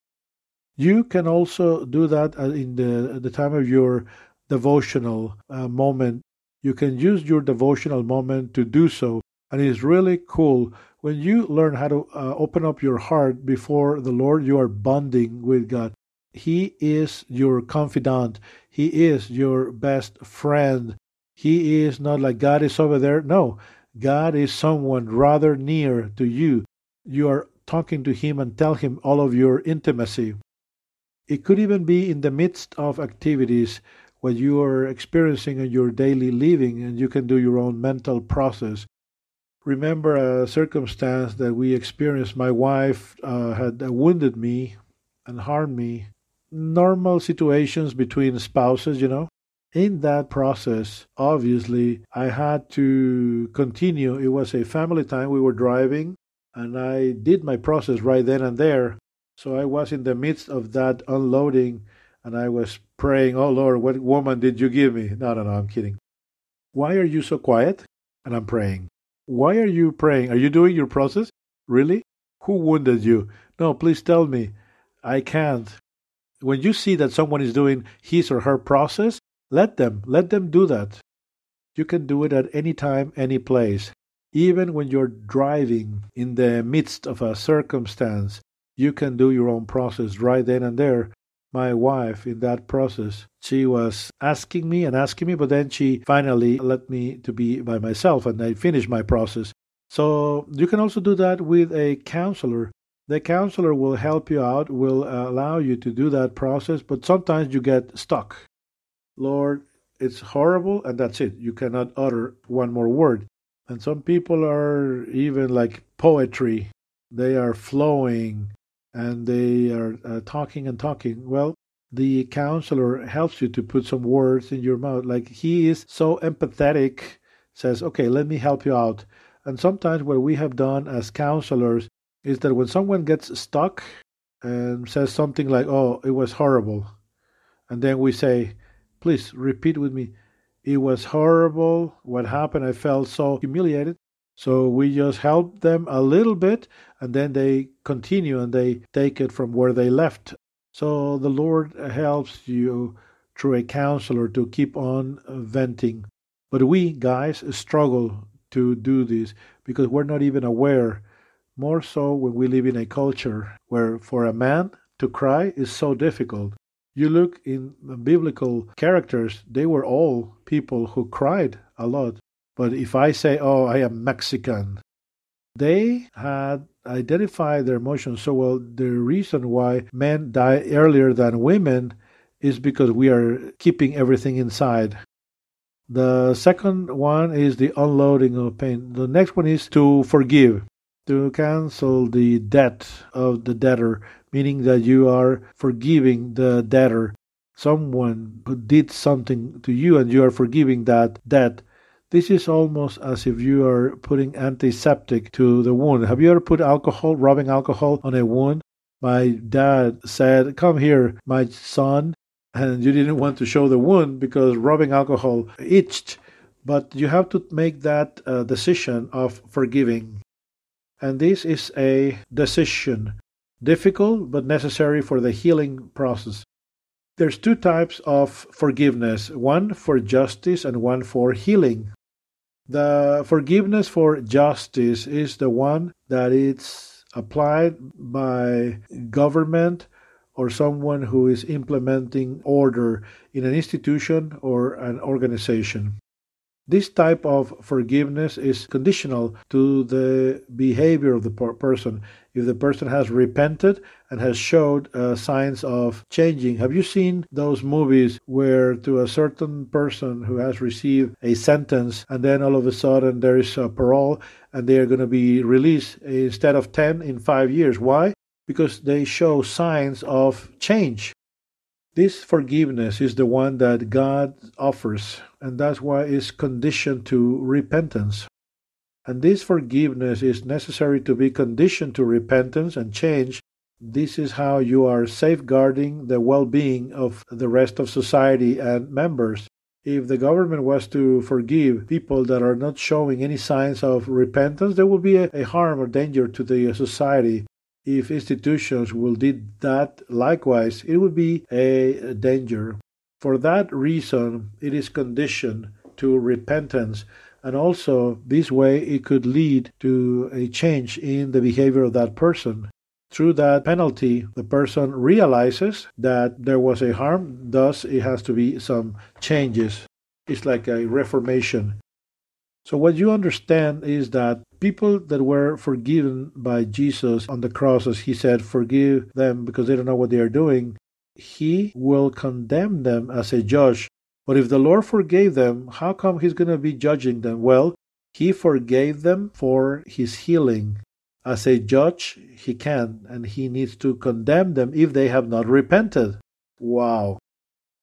A: you can also do that uh, in the, the time of your devotional uh, moment. You can use your devotional moment to do so. And it's really cool when you learn how to uh, open up your heart before the Lord, you are bonding with God. He is your confidant. He is your best friend. He is not like God is over there. No, God is someone rather near to you. You are talking to Him and tell Him all of your intimacy. It could even be in the midst of activities what you are experiencing in your daily living, and you can do your own mental process. Remember a circumstance that we experienced. My wife uh, had wounded me and harmed me normal situations between spouses, you know. In that process, obviously, I had to continue. It was a family time. We were driving, and I did my process right then and there. So I was in the midst of that unloading, and I was praying, Oh Lord, what woman did you give me? No, no, no, I'm kidding. Why are you so quiet? And I'm praying. Why are you praying? Are you doing your process? Really? Who wounded you? No, please tell me. I can't when you see that someone is doing his or her process, let them, let them do that. You can do it at any time, any place. Even when you're driving in the midst of a circumstance, you can do your own process right then and there. My wife, in that process, she was asking me and asking me, but then she finally let me to be by myself and I finished my process. So you can also do that with a counselor the counselor will help you out, will allow you to do that process, but sometimes you get stuck. Lord, it's horrible, and that's it. You cannot utter one more word. And some people are even like poetry, they are flowing and they are uh, talking and talking. Well, the counselor helps you to put some words in your mouth. Like he is so empathetic, says, Okay, let me help you out. And sometimes what we have done as counselors is that when someone gets stuck and says something like, oh, it was horrible, and then we say, please repeat with me, it was horrible what happened. I felt so humiliated. So we just help them a little bit and then they continue and they take it from where they left. So the Lord helps you through a counselor to keep on venting. But we guys struggle to do this because we're not even aware more so when we live in a culture where for a man to cry is so difficult. You look in biblical characters, they were all people who cried a lot. But if I say, oh, I am Mexican, they had identified their emotions so well. The reason why men die earlier than women is because we are keeping everything inside. The second one is the unloading of pain. The next one is to forgive to cancel the debt of the debtor, meaning that you are forgiving the debtor, someone who did something to you and you are forgiving that debt. This is almost as if you are putting antiseptic to the wound. Have you ever put alcohol, rubbing alcohol on a wound? My dad said, Come here, my son. And you didn't want to show the wound because rubbing alcohol itched. But you have to make that uh, decision of forgiving. And this is a decision, difficult but necessary for the healing process. There's two types of forgiveness, one for justice and one for healing. The forgiveness for justice is the one that it's applied by government or someone who is implementing order in an institution or an organization. This type of forgiveness is conditional to the behavior of the person. If the person has repented and has showed uh, signs of changing. Have you seen those movies where to a certain person who has received a sentence and then all of a sudden there is a parole and they are going to be released instead of 10 in 5 years. Why? Because they show signs of change. This forgiveness is the one that God offers, and that's why it's conditioned to repentance. And this forgiveness is necessary to be conditioned to repentance and change. This is how you are safeguarding the well being of the rest of society and members. If the government was to forgive people that are not showing any signs of repentance, there will be a, a harm or danger to the society if institutions will did that likewise, it would be a danger. For that reason, it is conditioned to repentance. And also, this way, it could lead to a change in the behavior of that person. Through that penalty, the person realizes that there was a harm, thus, it has to be some changes. It's like a reformation. So, what you understand is that people that were forgiven by Jesus on the cross, as he said, forgive them because they don't know what they are doing, he will condemn them as a judge. But if the Lord forgave them, how come he's going to be judging them? Well, he forgave them for his healing. As a judge, he can, and he needs to condemn them if they have not repented. Wow.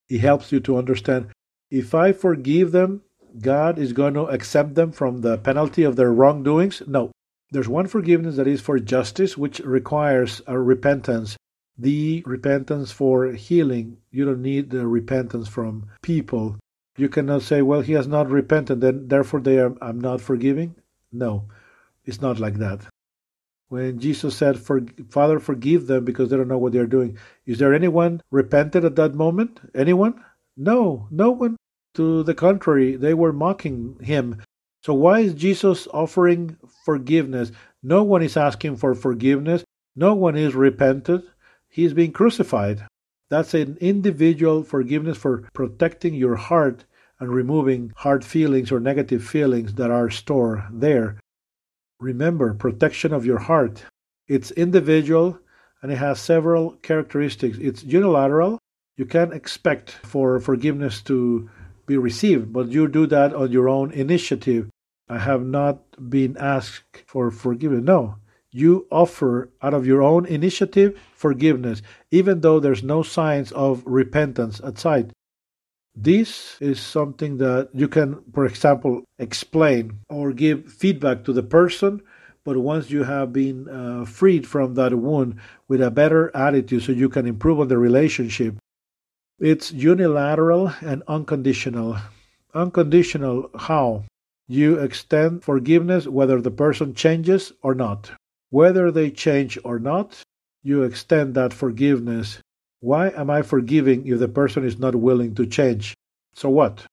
A: It helps you to understand if I forgive them, God is going to accept them from the penalty of their wrongdoings? No. There's one forgiveness that is for justice, which requires a repentance. The repentance for healing. You don't need the repentance from people. You cannot say, well, he has not repented, then therefore they are, I'm not forgiving. No, it's not like that. When Jesus said, for, Father, forgive them because they don't know what they're doing, is there anyone repented at that moment? Anyone? No, no one. To the contrary, they were mocking him. So, why is Jesus offering forgiveness? No one is asking for forgiveness. No one is repented. He is being crucified. That's an individual forgiveness for protecting your heart and removing hard feelings or negative feelings that are stored there. Remember, protection of your heart. It's individual and it has several characteristics. It's unilateral. You can't expect for forgiveness to be received, but you do that on your own initiative. I have not been asked for forgiveness. No, you offer out of your own initiative forgiveness, even though there's no signs of repentance at sight. This is something that you can, for example, explain or give feedback to the person, but once you have been uh, freed from that wound with a better attitude so you can improve on the relationship, it's unilateral and unconditional. Unconditional, how? You extend forgiveness whether the person changes or not. Whether they change or not, you extend that forgiveness. Why am I forgiving if the person is not willing to change? So what?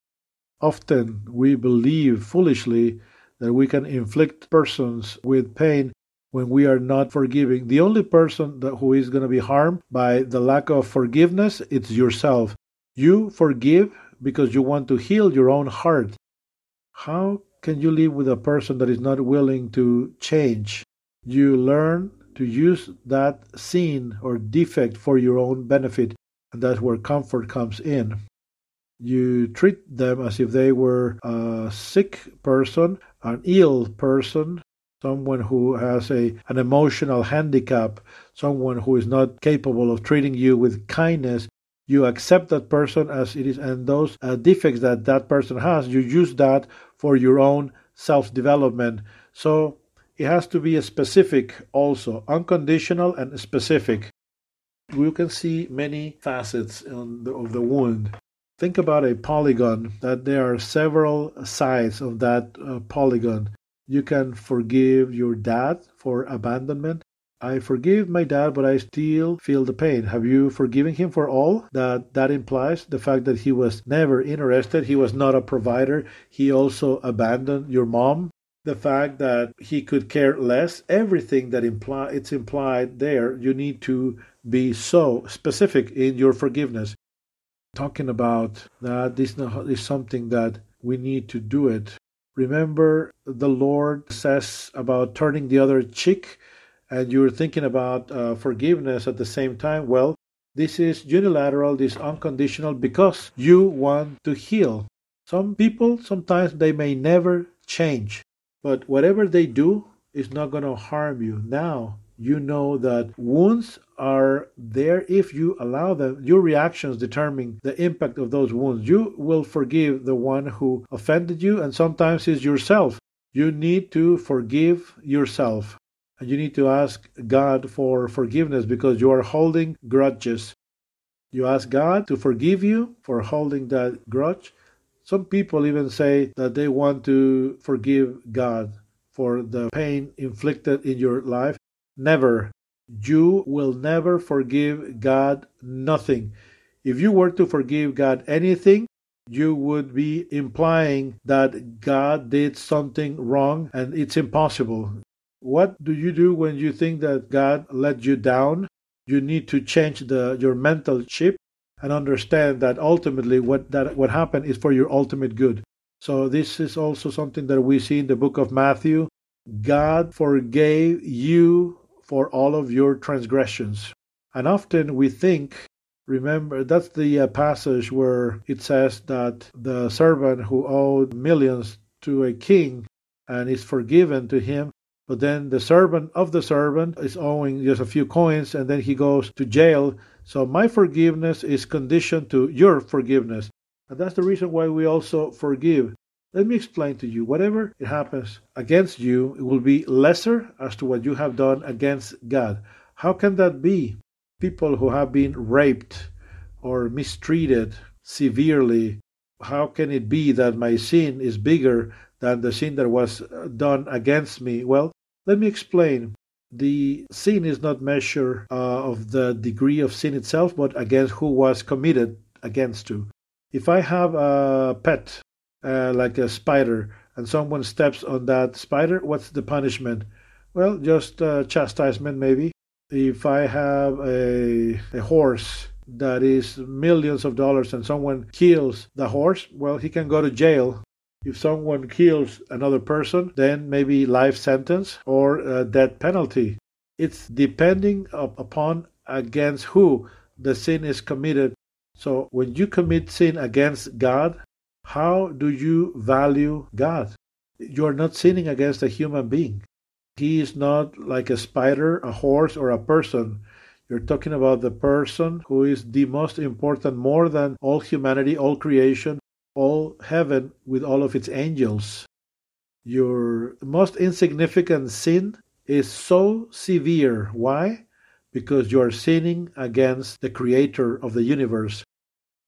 A: Often we believe foolishly that we can inflict persons with pain when we are not forgiving. The only person that, who is going to be harmed by the lack of forgiveness, it's yourself. You forgive because you want to heal your own heart. How can you live with a person that is not willing to change? You learn to use that sin or defect for your own benefit, and that's where comfort comes in. You treat them as if they were a sick person, an ill person, someone who has a an emotional handicap, someone who is not capable of treating you with kindness, you accept that person as it is, and those uh, defects that that person has, you use that for your own self development. So it has to be specific also, unconditional and specific. You can see many facets the, of the wound. Think about a polygon, that there are several sides of that uh, polygon. You can forgive your dad for abandonment. I forgive my dad, but I still feel the pain. Have you forgiven him for all that that implies? The fact that he was never interested, he was not a provider, he also abandoned your mom. The fact that he could care less, everything that imply it's implied there, you need to be so specific in your forgiveness. Talking about that this is something that we need to do it Remember, the Lord says about turning the other cheek, and you're thinking about uh, forgiveness at the same time. Well, this is unilateral, this unconditional, because you want to heal. Some people, sometimes they may never change, but whatever they do is not going to harm you. Now, you know that wounds are there if you allow them. Your reactions determine the impact of those wounds. You will forgive the one who offended you, and sometimes it's yourself. You need to forgive yourself. And you need to ask God for forgiveness because you are holding grudges. You ask God to forgive you for holding that grudge. Some people even say that they want to forgive God for the pain inflicted in your life. Never. You will never forgive God nothing. If you were to forgive God anything, you would be implying that God did something wrong and it's impossible. What do you do when you think that God let you down? You need to change the your mental chip and understand that ultimately what that what happened is for your ultimate good. So this is also something that we see in the book of Matthew. God forgave you for all of your transgressions. And often we think Remember, that's the uh, passage where it says that the servant who owed millions to a king and is forgiven to him, but then the servant of the servant is owing just a few coins and then he goes to jail. So my forgiveness is conditioned to your forgiveness. And that's the reason why we also forgive. Let me explain to you whatever it happens against you, it will be lesser as to what you have done against God. How can that be? people who have been raped or mistreated severely, how can it be that my sin is bigger than the sin that was done against me? Well, let me explain. The sin is not measure uh, of the degree of sin itself, but against who was committed against you. If I have a pet, uh, like a spider, and someone steps on that spider, what's the punishment? Well, just uh, chastisement, maybe if I have a, a horse that is millions of dollars and someone kills the horse, well, he can go to jail. If someone kills another person, then maybe life sentence or death penalty. It's depending upon against who the sin is committed. So when you commit sin against God, how do you value God? You're not sinning against a human being. He is not like a spider, a horse, or a person. You're talking about the person who is the most important, more than all humanity, all creation, all heaven with all of its angels. Your most insignificant sin is so severe. Why? Because you are sinning against the creator of the universe.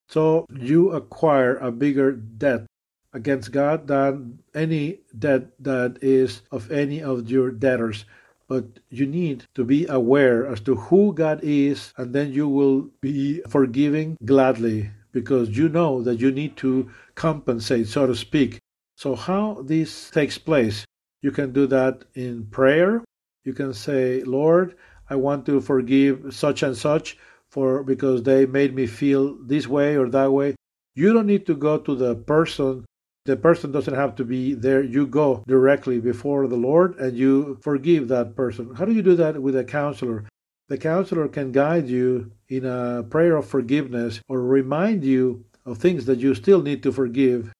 A: So you acquire a bigger debt against God than any debt that is of any of your debtors. But you need to be aware as to who God is, and then you will be forgiving gladly because you know that you need to compensate, so to speak. So, how this takes place? You can do that in prayer. You can say, Lord, I want to forgive such and such for because they made me feel this way or that way. You don't need to go to the person the person doesn't have to be there. You go directly before the Lord and you forgive that person. How do you do that with a counselor? The counselor can guide you in a prayer of forgiveness or remind you of things that you still need to forgive.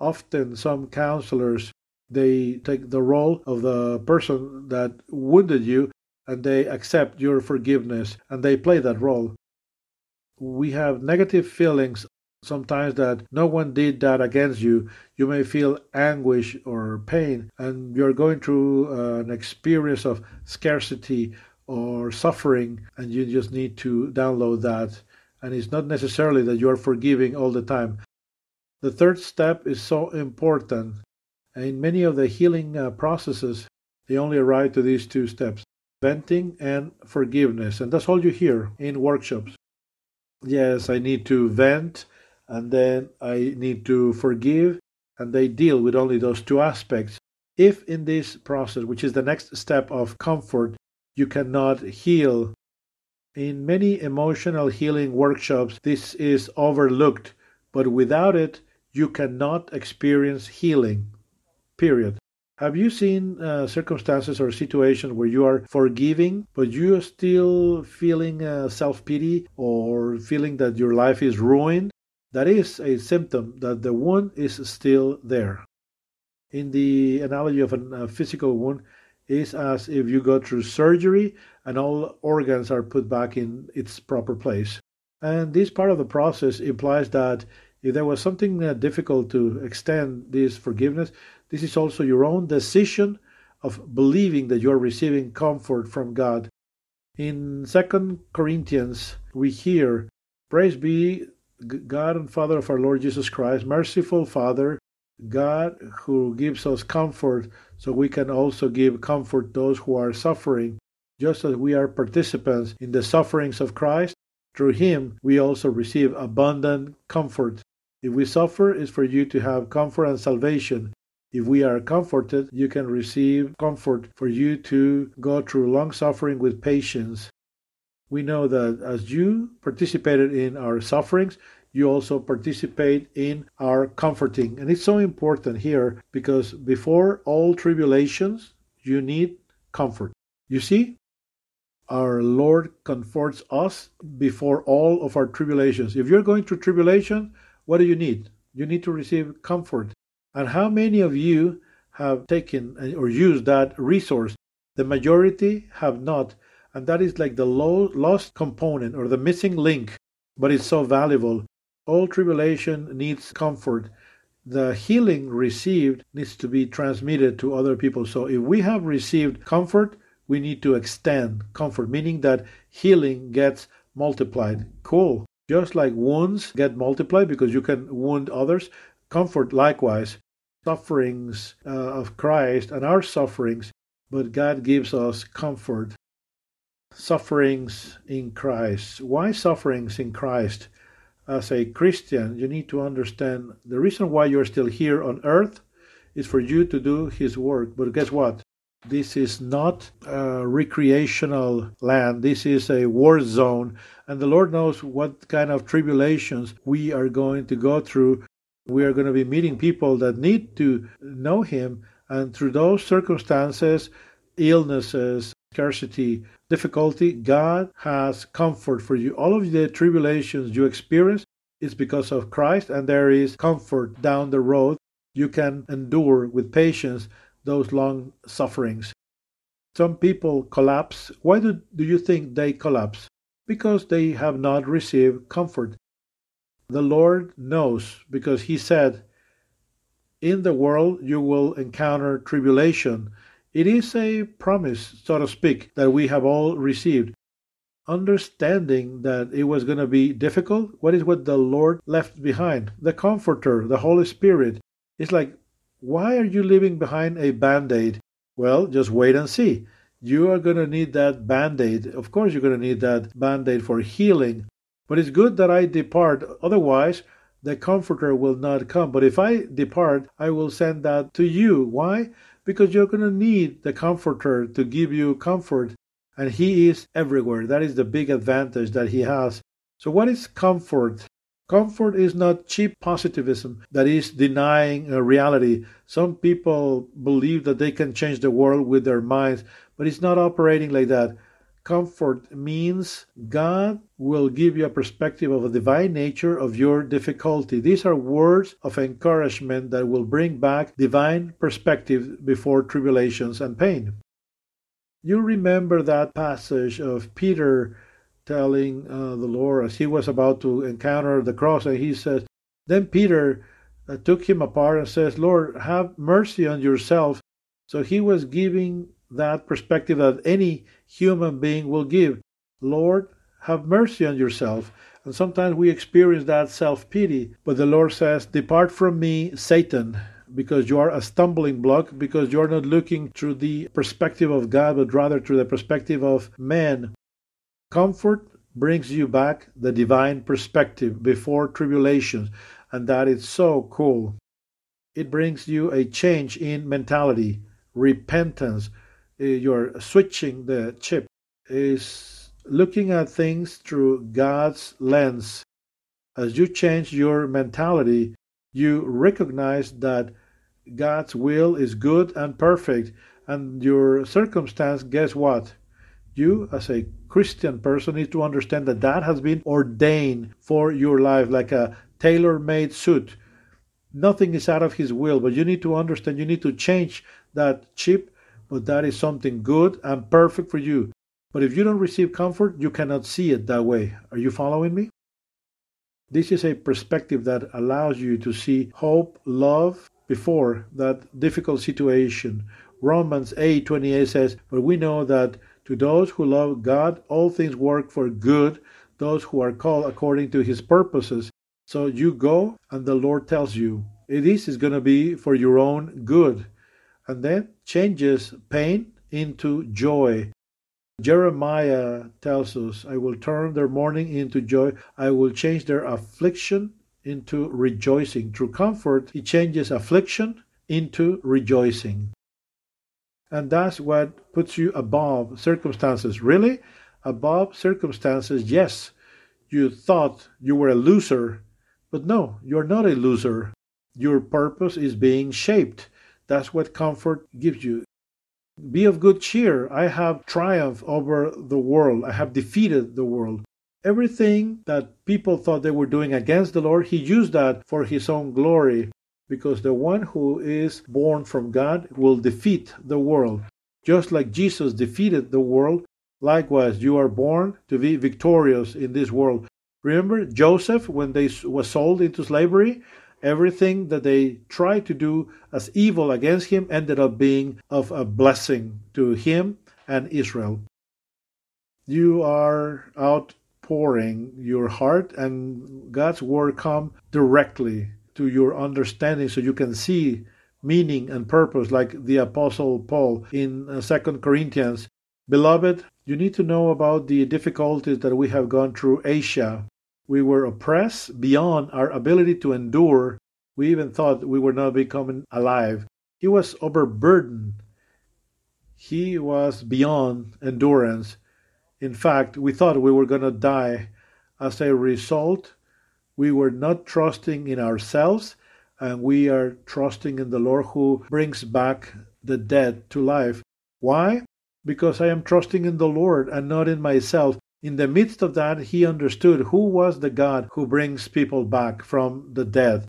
A: Often, some counselors they take the role of the person that wounded you and they accept your forgiveness and they play that role. We have negative feelings sometimes that no one did that against you, you may feel anguish or pain, and you're going through uh, an experience of scarcity or suffering, and you just need to download that. And it's not necessarily that you're forgiving all the time. The third step is so important. In many of the healing uh, processes, they only arrive to these two steps venting and forgiveness. And that's all you hear in workshops. Yes, I need to vent and then I need to forgive, and they deal with only those two aspects. If in this process, which is the next step of comfort, you cannot heal, in many emotional healing workshops, this is overlooked, but without it, you cannot experience healing. Period. Have you seen uh, circumstances or situations where you are forgiving, but you are still feeling uh, self pity or feeling that your life is ruined? That is a symptom that the wound is still there. In the analogy of a physical wound, is as if you go through surgery and all organs are put back in its proper place. And this part of the process implies that if there was something uh, difficult to extend this forgiveness, this is also your own decision of believing that you're receiving comfort from God. In Second Corinthians, we hear, Praise be God and Father of our Lord Jesus Christ, merciful Father, God who gives us comfort so we can also give comfort those who are suffering, just as we are participants in the sufferings of Christ. Through him we also receive abundant comfort. If we suffer, it's for you to have comfort and salvation. If we are comforted, you can receive comfort for you to go through long suffering with patience. We know that as you participated in our sufferings, you also participate in our comforting. And it's so important here because before all tribulations, you need comfort. You see, our Lord comforts us before all of our tribulations. If you're going through tribulation, what do you need? You need to receive comfort. And how many of you have taken or used that resource? The majority have not. And that is like the low, lost component or the missing link, but it's so valuable. All tribulation needs comfort. The healing received needs to be transmitted to other people. So if we have received comfort, we need to extend comfort, meaning that healing gets multiplied. Cool. Just like wounds get multiplied because you can wound others, comfort likewise. Sufferings uh, of Christ and our sufferings, but God gives us comfort. Sufferings in Christ. Why sufferings in Christ? As a Christian, you need to understand the reason why you're still here on earth is for you to do His work. But guess what? This is not a recreational land. This is a war zone. And the Lord knows what kind of tribulations we are going to go through. We are going to be meeting people that need to know Him. And through those circumstances, illnesses, scarcity, difficulty, God has comfort for you. All of the tribulations you experience is because of Christ, and there is comfort down the road. You can endure with patience those long sufferings. Some people collapse. Why do, do you think they collapse? Because they have not received comfort. The Lord knows because He said, In the world you will encounter tribulation. It is a promise, so to speak, that we have all received. Understanding that it was going to be difficult, what is what the Lord left behind? The Comforter, the Holy Spirit. It's like why are you leaving behind a band aid? Well, just wait and see. You are going to need that band aid. Of course, you're going to need that band aid for healing. But it's good that I depart. Otherwise, the Comforter will not come. But if I depart, I will send that to you. Why? Because you're going to need the Comforter to give you comfort. And He is everywhere. That is the big advantage that He has. So, what is comfort? Comfort is not cheap positivism that is denying reality. Some people believe that they can change the world with their minds, but it's not operating like that. Comfort means God will give you a perspective of the divine nature of your difficulty. These are words of encouragement that will bring back divine perspective before tribulations and pain. You remember that passage of Peter telling uh, the Lord as he was about to encounter the cross, and he says, Then Peter uh, took him apart and says, Lord, have mercy on yourself. So he was giving that perspective that any human being will give. Lord, have mercy on yourself. And sometimes we experience that self pity, but the Lord says, Depart from me, Satan, because you are a stumbling block, because you're not looking through the perspective of God, but rather through the perspective of man. Comfort brings you back the divine perspective before tribulations, and that is so cool. It brings you a change in mentality, repentance. Uh, you're switching the chip, is looking at things through God's lens. As you change your mentality, you recognize that God's will is good and perfect, and your circumstance, guess what? You, as a Christian person, need to understand that that has been ordained for your life like a tailor made suit. Nothing is out of His will, but you need to understand, you need to change that chip, but that is something good and perfect for you. But if you don't receive comfort, you cannot see it that way. Are you following me? This is a perspective that allows you to see hope, love before that difficult situation. Romans 8:28 says, "But we know that to those who love God, all things work for good, those who are called according to his purposes. So you go, and the Lord tells you, this is going to be for your own good. And then changes pain into joy. Jeremiah tells us, I will turn their mourning into joy. I will change their affliction into rejoicing. Through comfort, He changes affliction into rejoicing. And that's what puts you above circumstances. Really? Above circumstances, yes. You thought you were a loser, but no, you're not a loser. Your purpose is being shaped. That's what comfort gives you. Be of good cheer. I have triumphed over the world. I have defeated the world. Everything that people thought they were doing against the Lord, He used that for His own glory because the one who is born from God will defeat the world. Just like Jesus defeated the world, likewise you are born to be victorious in this world. Remember Joseph when they was sold into slavery? Everything that they tried to do as evil against him ended up being of a blessing to him and Israel. You are outpouring your heart and God's word come directly to your understanding so you can see meaning and purpose like the apostle paul in uh, Second corinthians beloved you need to know about the difficulties that we have gone through asia we were oppressed beyond our ability to endure we even thought we were not becoming alive he was overburdened he was beyond endurance in fact we thought we were going to die as a result we were not trusting in ourselves, and we are trusting in the Lord who brings back the dead to life. Why? Because I am trusting in the Lord and not in myself. In the midst of that, he understood who was the God who brings people back from the dead.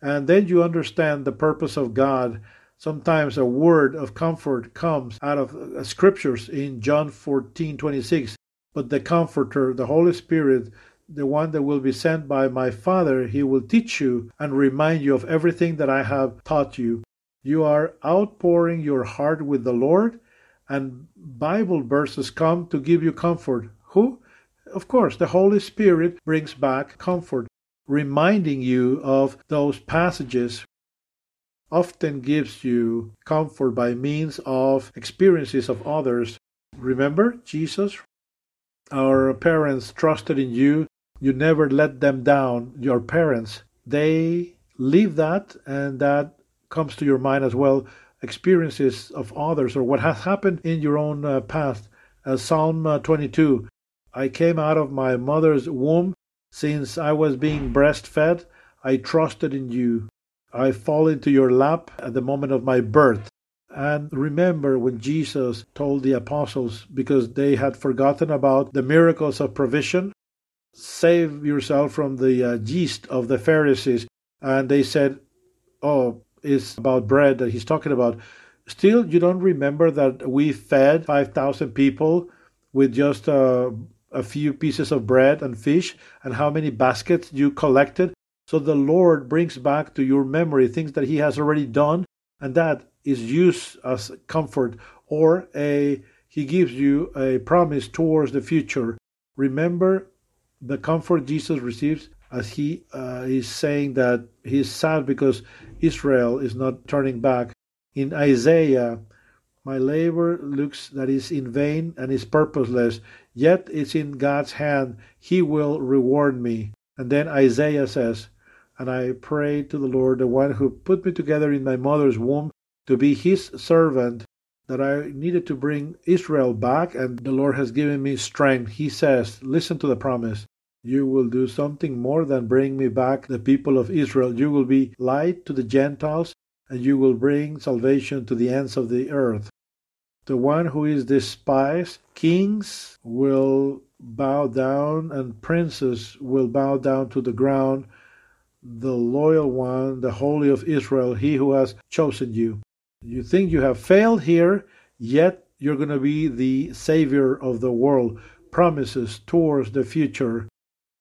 A: And then you understand the purpose of God. Sometimes a word of comfort comes out of uh, scriptures in John 14 26. But the Comforter, the Holy Spirit, the one that will be sent by my Father, he will teach you and remind you of everything that I have taught you. You are outpouring your heart with the Lord, and Bible verses come to give you comfort. Who? Of course, the Holy Spirit brings back comfort, reminding you of those passages often gives you comfort by means of experiences of others. Remember Jesus? Our parents trusted in you you never let them down, your parents. They leave that, and that comes to your mind as well experiences of others or what has happened in your own uh, past. Uh, Psalm uh, 22 I came out of my mother's womb. Since I was being breastfed, I trusted in you. I fall into your lap at the moment of my birth. And remember when Jesus told the apostles, because they had forgotten about the miracles of provision, save yourself from the uh, yeast of the Pharisees. And they said, Oh, it's about bread that he's talking about. Still, you don't remember that we fed 5,000 people with just uh, a few pieces of bread and fish, and how many baskets you collected? So the Lord brings back to your memory things that He has already done, and that is used as comfort, or a He gives you a promise towards the future. Remember the comfort Jesus receives as he uh, is saying that He is sad because Israel is not turning back. In Isaiah, my labor looks that is in vain and is purposeless, yet it's in God's hand. He will reward me. And then Isaiah says, And I pray to the Lord, the one who put me together in my mother's womb, to be his servant, that I needed to bring Israel back, and the Lord has given me strength. He says, Listen to the promise. You will do something more than bring me back the people of Israel. You will be light to the Gentiles, and you will bring salvation to the ends of the earth. The one who is despised, kings will bow down, and princes will bow down to the ground. The loyal one, the holy of Israel, he who has chosen you. You think you have failed here, yet you're going to be the Savior of the world. Promises towards the future.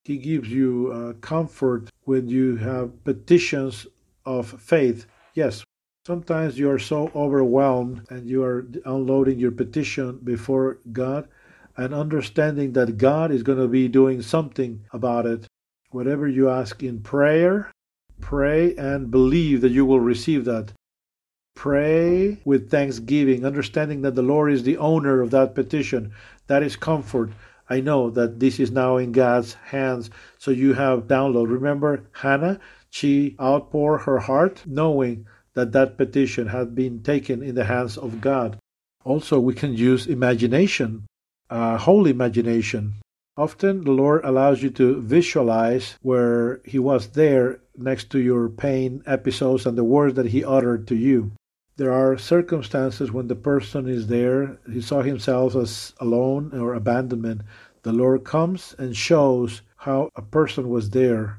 A: He gives you uh, comfort when you have petitions of faith. Yes, sometimes you are so overwhelmed and you are unloading your petition before God and understanding that God is going to be doing something about it. Whatever you ask in prayer, pray and believe that you will receive that. Pray with thanksgiving, understanding that the Lord is the owner of that petition. That is comfort. I know that this is now in God's hands. So you have download. Remember Hannah? She outpoured her heart knowing that that petition had been taken in the hands of God. Also, we can use imagination, uh, holy imagination. Often the Lord allows you to visualize where He was there next to your pain episodes and the words that He uttered to you. There are circumstances when the person is there, he saw himself as alone or abandonment. The Lord comes and shows how a person was there.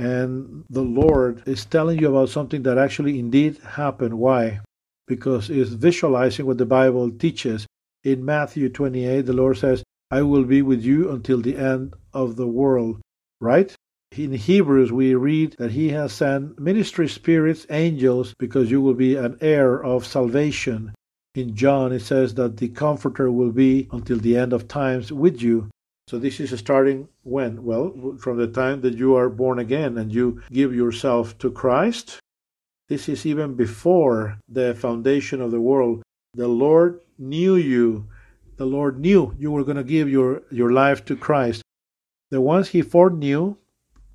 A: And the Lord is telling you about something that actually indeed happened. Why? Because it's visualizing what the Bible teaches. In Matthew 28, the Lord says, I will be with you until the end of the world. Right? In Hebrews, we read that he has sent ministry spirits, angels, because you will be an heir of salvation. In John, it says that the Comforter will be until the end of times with you. So this is starting when? Well, from the time that you are born again and you give yourself to Christ. This is even before the foundation of the world. The Lord knew you. The Lord knew you were going to give your, your life to Christ. The ones he foreknew,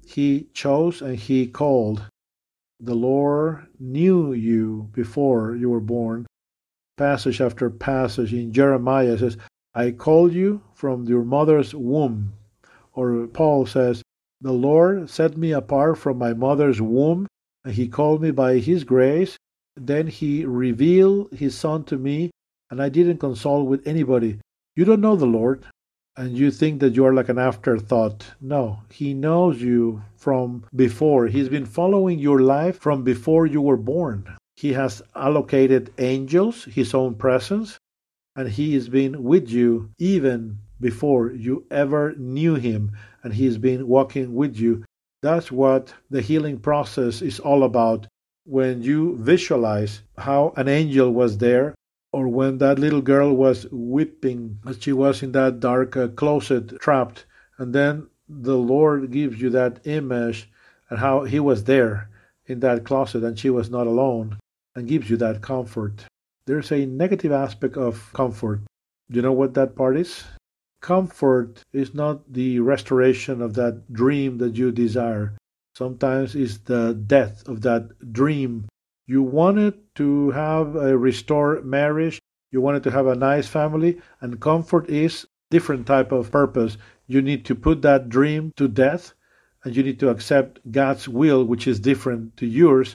A: he chose and he called. The Lord knew you before you were born. Passage after passage in Jeremiah says, I called you from your mother's womb. Or Paul says, The Lord set me apart from my mother's womb, and he called me by his grace. Then he revealed his son to me, and I didn't consult with anybody. You don't know the Lord and you think that you are like an afterthought. No, He knows you from before. He's been following your life from before you were born. He has allocated angels, His own presence, and He has been with you even before you ever knew Him, and He's been walking with you. That's what the healing process is all about. When you visualize how an angel was there or when that little girl was weeping as she was in that dark uh, closet trapped and then the lord gives you that image and how he was there in that closet and she was not alone and gives you that comfort there's a negative aspect of comfort. Do you know what that part is? Comfort is not the restoration of that dream that you desire. Sometimes it's the death of that dream. You wanted to have a restored marriage, you wanted to have a nice family, and comfort is different type of purpose. You need to put that dream to death and you need to accept God's will, which is different to yours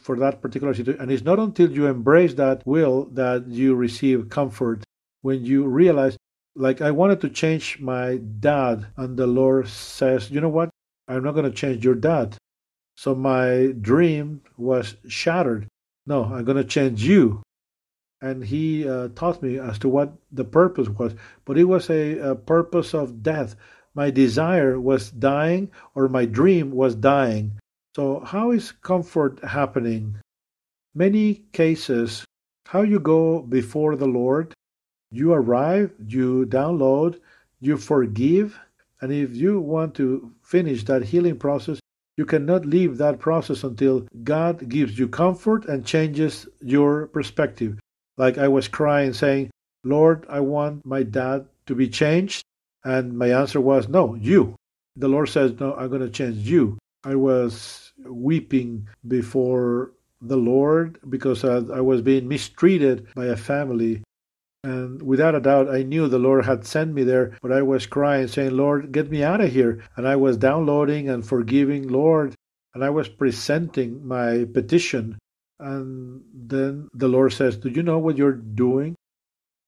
A: for that particular situation. And it's not until you embrace that will that you receive comfort. When you realize, like, I wanted to change my dad, and the Lord says, you know what? I'm not going to change your dad. So my dream was shattered. No, I'm going to change you. And he uh, taught me as to what the purpose was. But it was a, a purpose of death. My desire was dying, or my dream was dying. So, how is comfort happening? Many cases, how you go before the Lord, you arrive, you download, you forgive, and if you want to finish that healing process, you cannot leave that process until God gives you comfort and changes your perspective. Like I was crying, saying, Lord, I want my dad to be changed. And my answer was, No, you. The Lord says, No, I'm going to change you. I was weeping before the Lord because I was being mistreated by a family and without a doubt, I knew the Lord had sent me there, but I was crying, saying, Lord, get me out of here. And I was downloading and forgiving, Lord. And I was presenting my petition. And then the Lord says, Do you know what you're doing?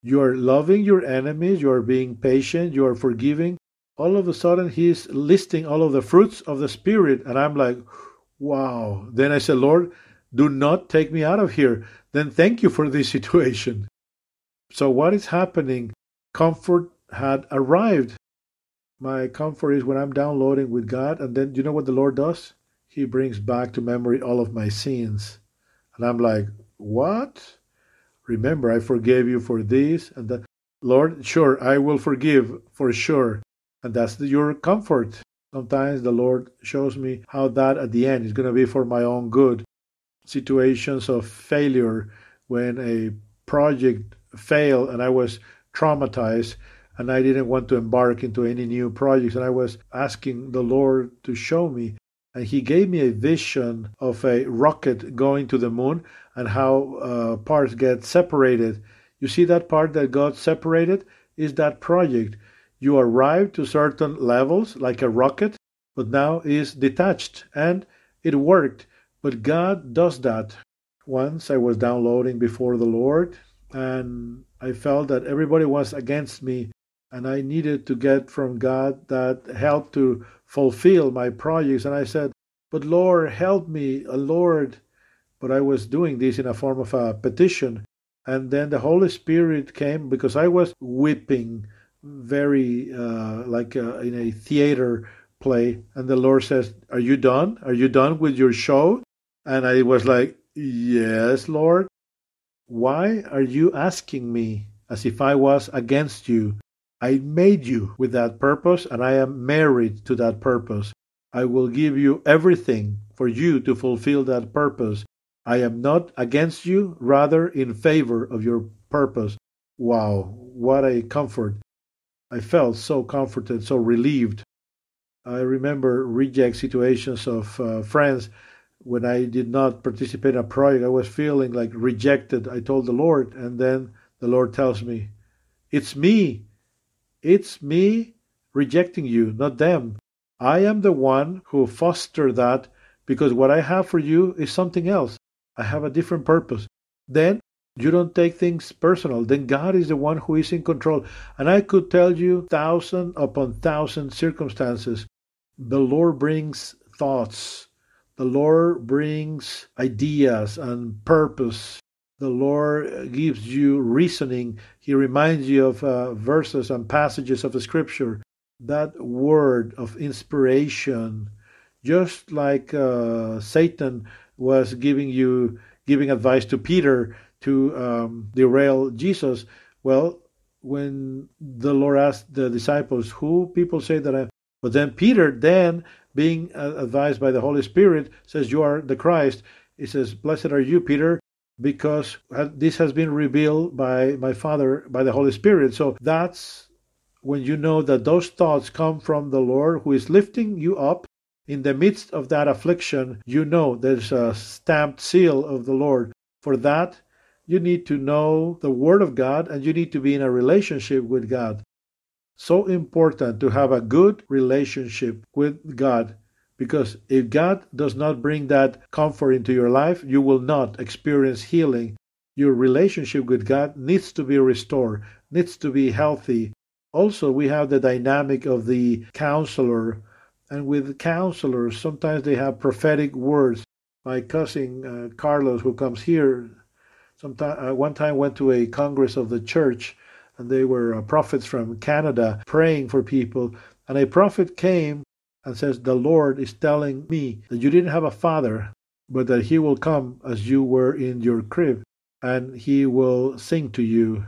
A: You are loving your enemies, you are being patient, you are forgiving. All of a sudden, He's listing all of the fruits of the Spirit. And I'm like, Wow. Then I said, Lord, do not take me out of here. Then thank you for this <laughs> situation. So, what is happening? Comfort had arrived. My comfort is when I'm downloading with God, and then you know what the Lord does? He brings back to memory all of my sins. And I'm like, what? Remember, I forgave you for this and that. Lord, sure, I will forgive for sure. And that's the, your comfort. Sometimes the Lord shows me how that at the end is going to be for my own good. Situations of failure when a project failed and I was traumatized and I didn't want to embark into any new projects. And I was asking the Lord to show me. And He gave me a vision of a rocket going to the moon and how uh, parts get separated. You see that part that got separated is that project. You arrive to certain levels like a rocket, but now is detached and it worked. But God does that. Once I was downloading before the Lord and I felt that everybody was against me and I needed to get from God that help to fulfill my projects. And I said, But Lord, help me, uh, Lord. But I was doing this in a form of a petition. And then the Holy Spirit came because I was weeping very uh, like uh, in a theater play. And the Lord says, Are you done? Are you done with your show? And I was like, Yes, Lord. Why are you asking me as if I was against you? I made you with that purpose, and I am married to that purpose. I will give you everything for you to fulfill that purpose. I am not against you, rather in favor of your purpose. Wow, what a comfort. I felt so comforted, so relieved. I remember reject situations of uh, friends when I did not participate in a project. I was feeling like rejected. I told the Lord, and then the Lord tells me, It's me. It's me rejecting you, not them. I am the one who foster that because what I have for you is something else. I have a different purpose. Then you don't take things personal. Then God is the one who is in control. And I could tell you thousand upon thousand circumstances. The Lord brings thoughts. The Lord brings ideas and purpose the Lord gives you reasoning. He reminds you of uh, verses and passages of the scripture. That word of inspiration, just like uh, Satan was giving you giving advice to Peter to um, derail Jesus. Well, when the Lord asked the disciples, "Who people say that I?" But then Peter, then being uh, advised by the Holy Spirit, says, "You are the Christ." He says, "Blessed are you, Peter." because this has been revealed by my Father, by the Holy Spirit. So that's when you know that those thoughts come from the Lord who is lifting you up in the midst of that affliction. You know there's a stamped seal of the Lord. For that, you need to know the Word of God and you need to be in a relationship with God. So important to have a good relationship with God because if God does not bring that comfort into your life, you will not experience healing. Your relationship with God needs to be restored, needs to be healthy. Also, we have the dynamic of the counselor. And with counselors, sometimes they have prophetic words. My cousin uh, Carlos, who comes here, sometime, uh, one time went to a congress of the church, and they were uh, prophets from Canada praying for people. And a prophet came and says, The Lord is telling me that you didn't have a father, but that he will come as you were in your crib, and he will sing to you.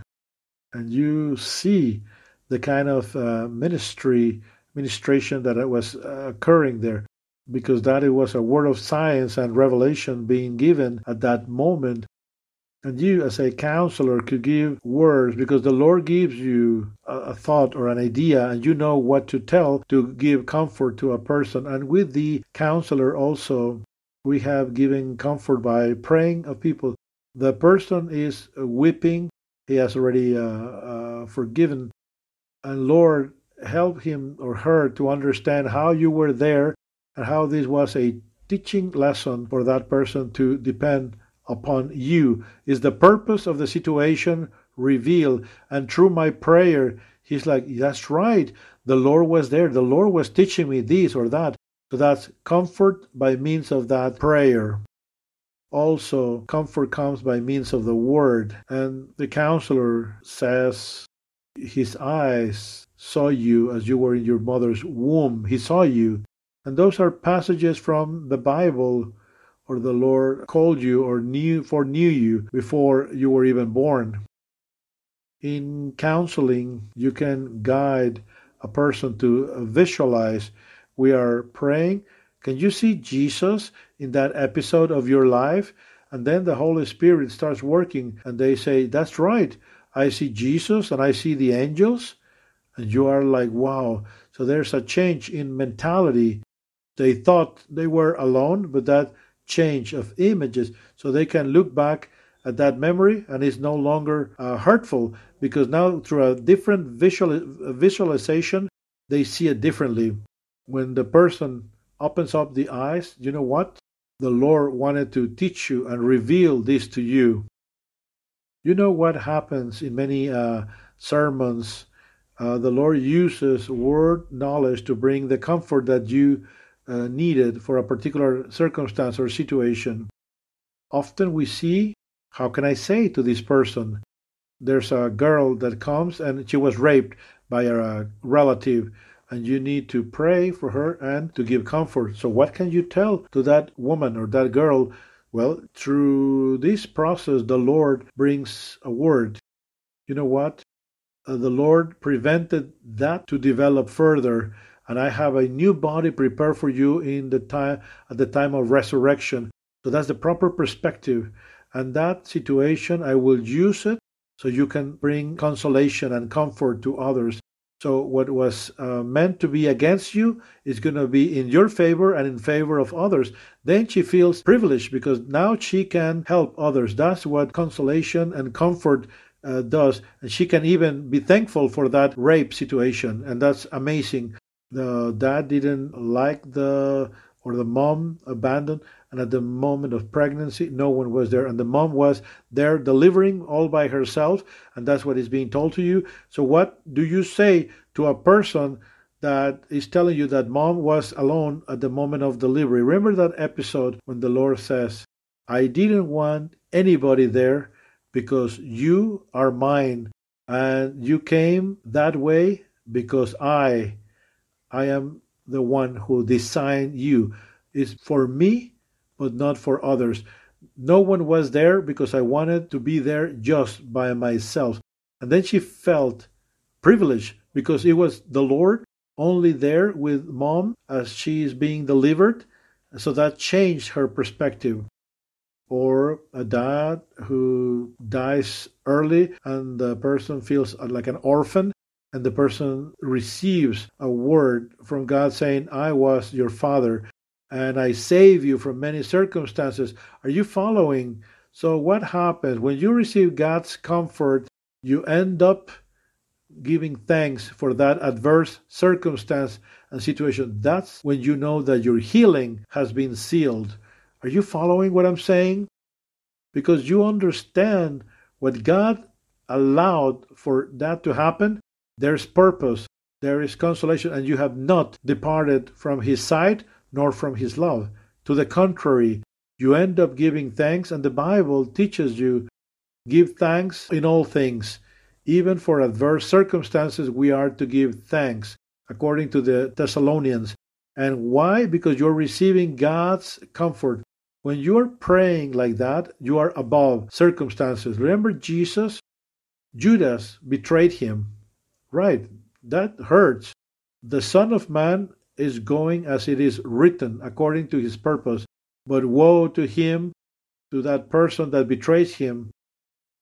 A: And you see the kind of uh, ministry, ministration that was uh, occurring there, because that it was a word of science and revelation being given at that moment and you, as a counselor, could give words because the Lord gives you a, a, thought or an idea, and you know what to tell to give comfort to a person. And with the counselor, also, we have given comfort by praying of people. The person is weeping, he has already uh, uh, forgiven. And Lord, help him or her to understand how you were there and how this was a teaching lesson for that person to depend upon you. Is the purpose of the situation revealed? And through my prayer, he's like, That's right. The Lord was there. The Lord was teaching me this or that. So that's comfort by means of that prayer. Also, comfort comes by means of the word. And the counselor says, His eyes saw you as you were in your mother's womb. He saw you. And those are passages from the Bible or the Lord called you or knew foreknew you before you were even born. In counseling, you can guide a person to visualize. We are praying. Can you see Jesus in that episode of your life? And then the Holy Spirit starts working, and they say, That's right. I see Jesus and I see the angels. And you are like, wow. So there's a change in mentality. They thought they were alone, but that change of images. So they can look back at that memory and it's no longer uh, hurtful because now through a different visual visualization they see it differently. When the person opens up the eyes you know what? The lord wanted to teach you and reveal this to you. You know what happens in many uh, sermons? Uh, the lord uses word knowledge to bring the comfort that you uh, needed for a particular circumstance or situation often we see how can I say to this person? There's a girl that comes and she was raped by a relative, and you need to pray for her and to give comfort. So, what can you tell to that woman or that girl? Well, through this process, the Lord brings a word. You know what? Uh, the Lord prevented that to develop further, and I have a new body prepared for you in the time at the time of resurrection. So that's the proper perspective and that situation I will use it so you can bring consolation and comfort to others. So what was uh, meant to be against you is going to be in your favor and in favor of others. Then she feels privileged because now she can help others. That's what consolation and comfort uh, does. And she can even be thankful for that rape situation. And that's amazing. The dad didn't like the, or the mom abandoned and at the moment of pregnancy no one was there. And the mom was there delivering all by herself and that's what is being told to you. So what do you say to a person that is telling you that mom was alone at the moment of delivery? Remember that episode when the lord says i didn't want anybody there because you are mine and you came that way because i i am the one who designed you is for me but not for others. No one was there because I wanted to be there just by myself. And then she felt privileged because it was the Lord only there with mom as she is being delivered. So that changed her perspective. Or a dad who dies early and the person feels like an orphan and the person receives a word from God saying, I was your father and I save you from many circumstances. Are you following? So, what happens when you receive God's comfort? You end up giving thanks for that adverse circumstance and situation. That's when you know that your healing has been sealed. Are you following what I'm saying? Because you understand what God allowed for that to happen. There's purpose, there is consolation, and you have not departed from His side nor from his love. To the contrary, you end up giving thanks, and the Bible teaches you give thanks in all things. Even for adverse circumstances, we are to give thanks, according to the Thessalonians. And why? Because you're receiving God's comfort. When you're praying like that, you are above circumstances. Remember Jesus? Judas betrayed him. Right, that hurts. The Son of Man is going as it is written according to his purpose. But woe to him, to that person that betrays him.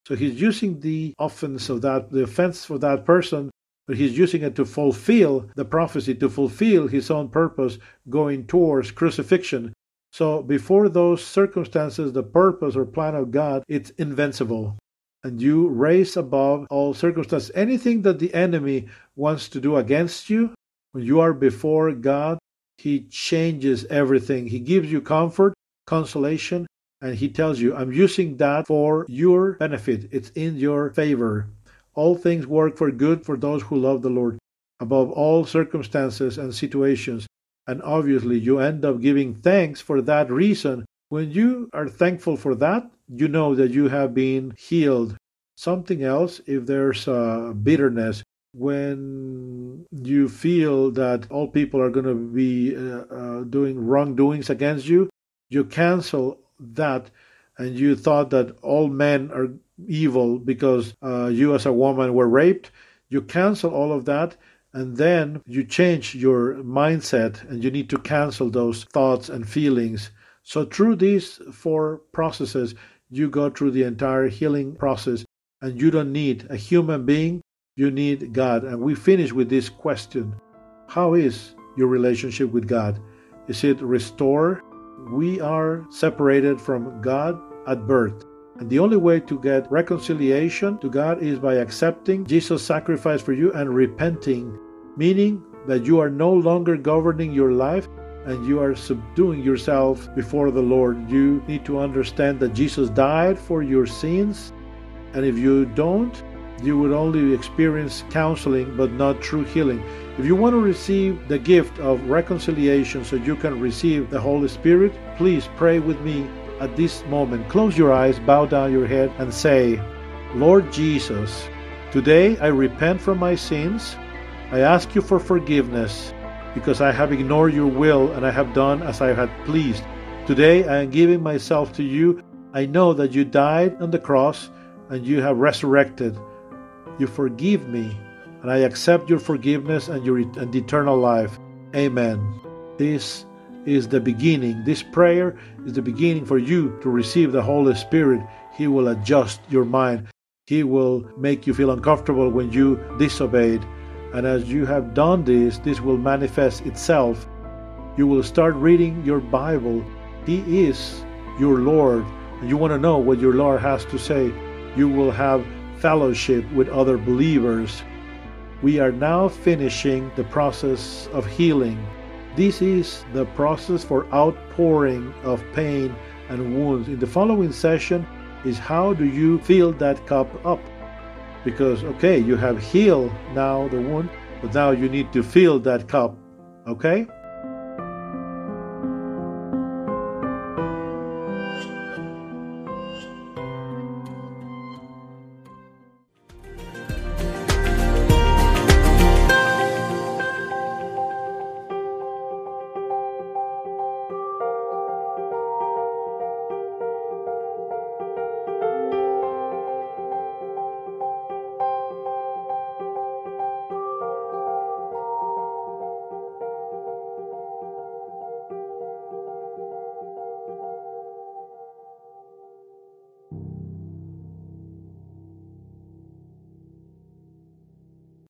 A: So he's using the offense of that, the offense for that person, but he's using it to fulfill the prophecy, to fulfill his own purpose going towards crucifixion. So before those circumstances, the purpose or plan of God, it's invincible. And you raise above all circumstances. Anything that the enemy wants to do against you, when you are before God, He changes everything. He gives you comfort, consolation, and He tells you, I'm using that for your benefit. It's in your favor. All things work for good for those who love the Lord above all circumstances and situations. And obviously, you end up giving thanks for that reason. When you are thankful for that, you know that you have been healed. Something else, if there's a bitterness, when you feel that all people are going to be uh, uh, doing wrongdoings against you, you cancel that and you thought that all men are evil because uh, you as a woman were raped, you cancel all of that and then you change your mindset and you need to cancel those thoughts and feelings. So, through these four processes, you go through the entire healing process and you don't need a human being you need God. And we finish with this question How is your relationship with God? Is it restored? We are separated from God at birth. And the only way to get reconciliation to God is by accepting Jesus' sacrifice for you and repenting, meaning that you are no longer governing your life and you are subduing yourself before the Lord. You need to understand that Jesus died for your sins. And if you don't, you would only experience counseling but not true healing. If you want to receive the gift of reconciliation so you can receive the Holy Spirit, please pray with me at this moment. Close your eyes, bow down your head, and say, Lord Jesus, today I repent from my sins. I ask you for forgiveness because I have ignored your will and I have done as I had pleased. Today I am giving myself to you. I know that you died on the cross and you have resurrected. You forgive me, and I accept your forgiveness and your and eternal life. Amen. This is the beginning. This prayer is the beginning for you to receive the Holy Spirit. He will adjust your mind. He will make you feel uncomfortable when you disobeyed. And as you have done this, this will manifest itself. You will start reading your Bible. He is your Lord. And you want to know what your Lord has to say. You will have fellowship with other believers. We are now finishing the process of healing. This is the process for outpouring of pain and wounds. In the following session is how do you fill that cup up? Because, okay, you have healed now the wound, but now you need to fill that cup. Okay?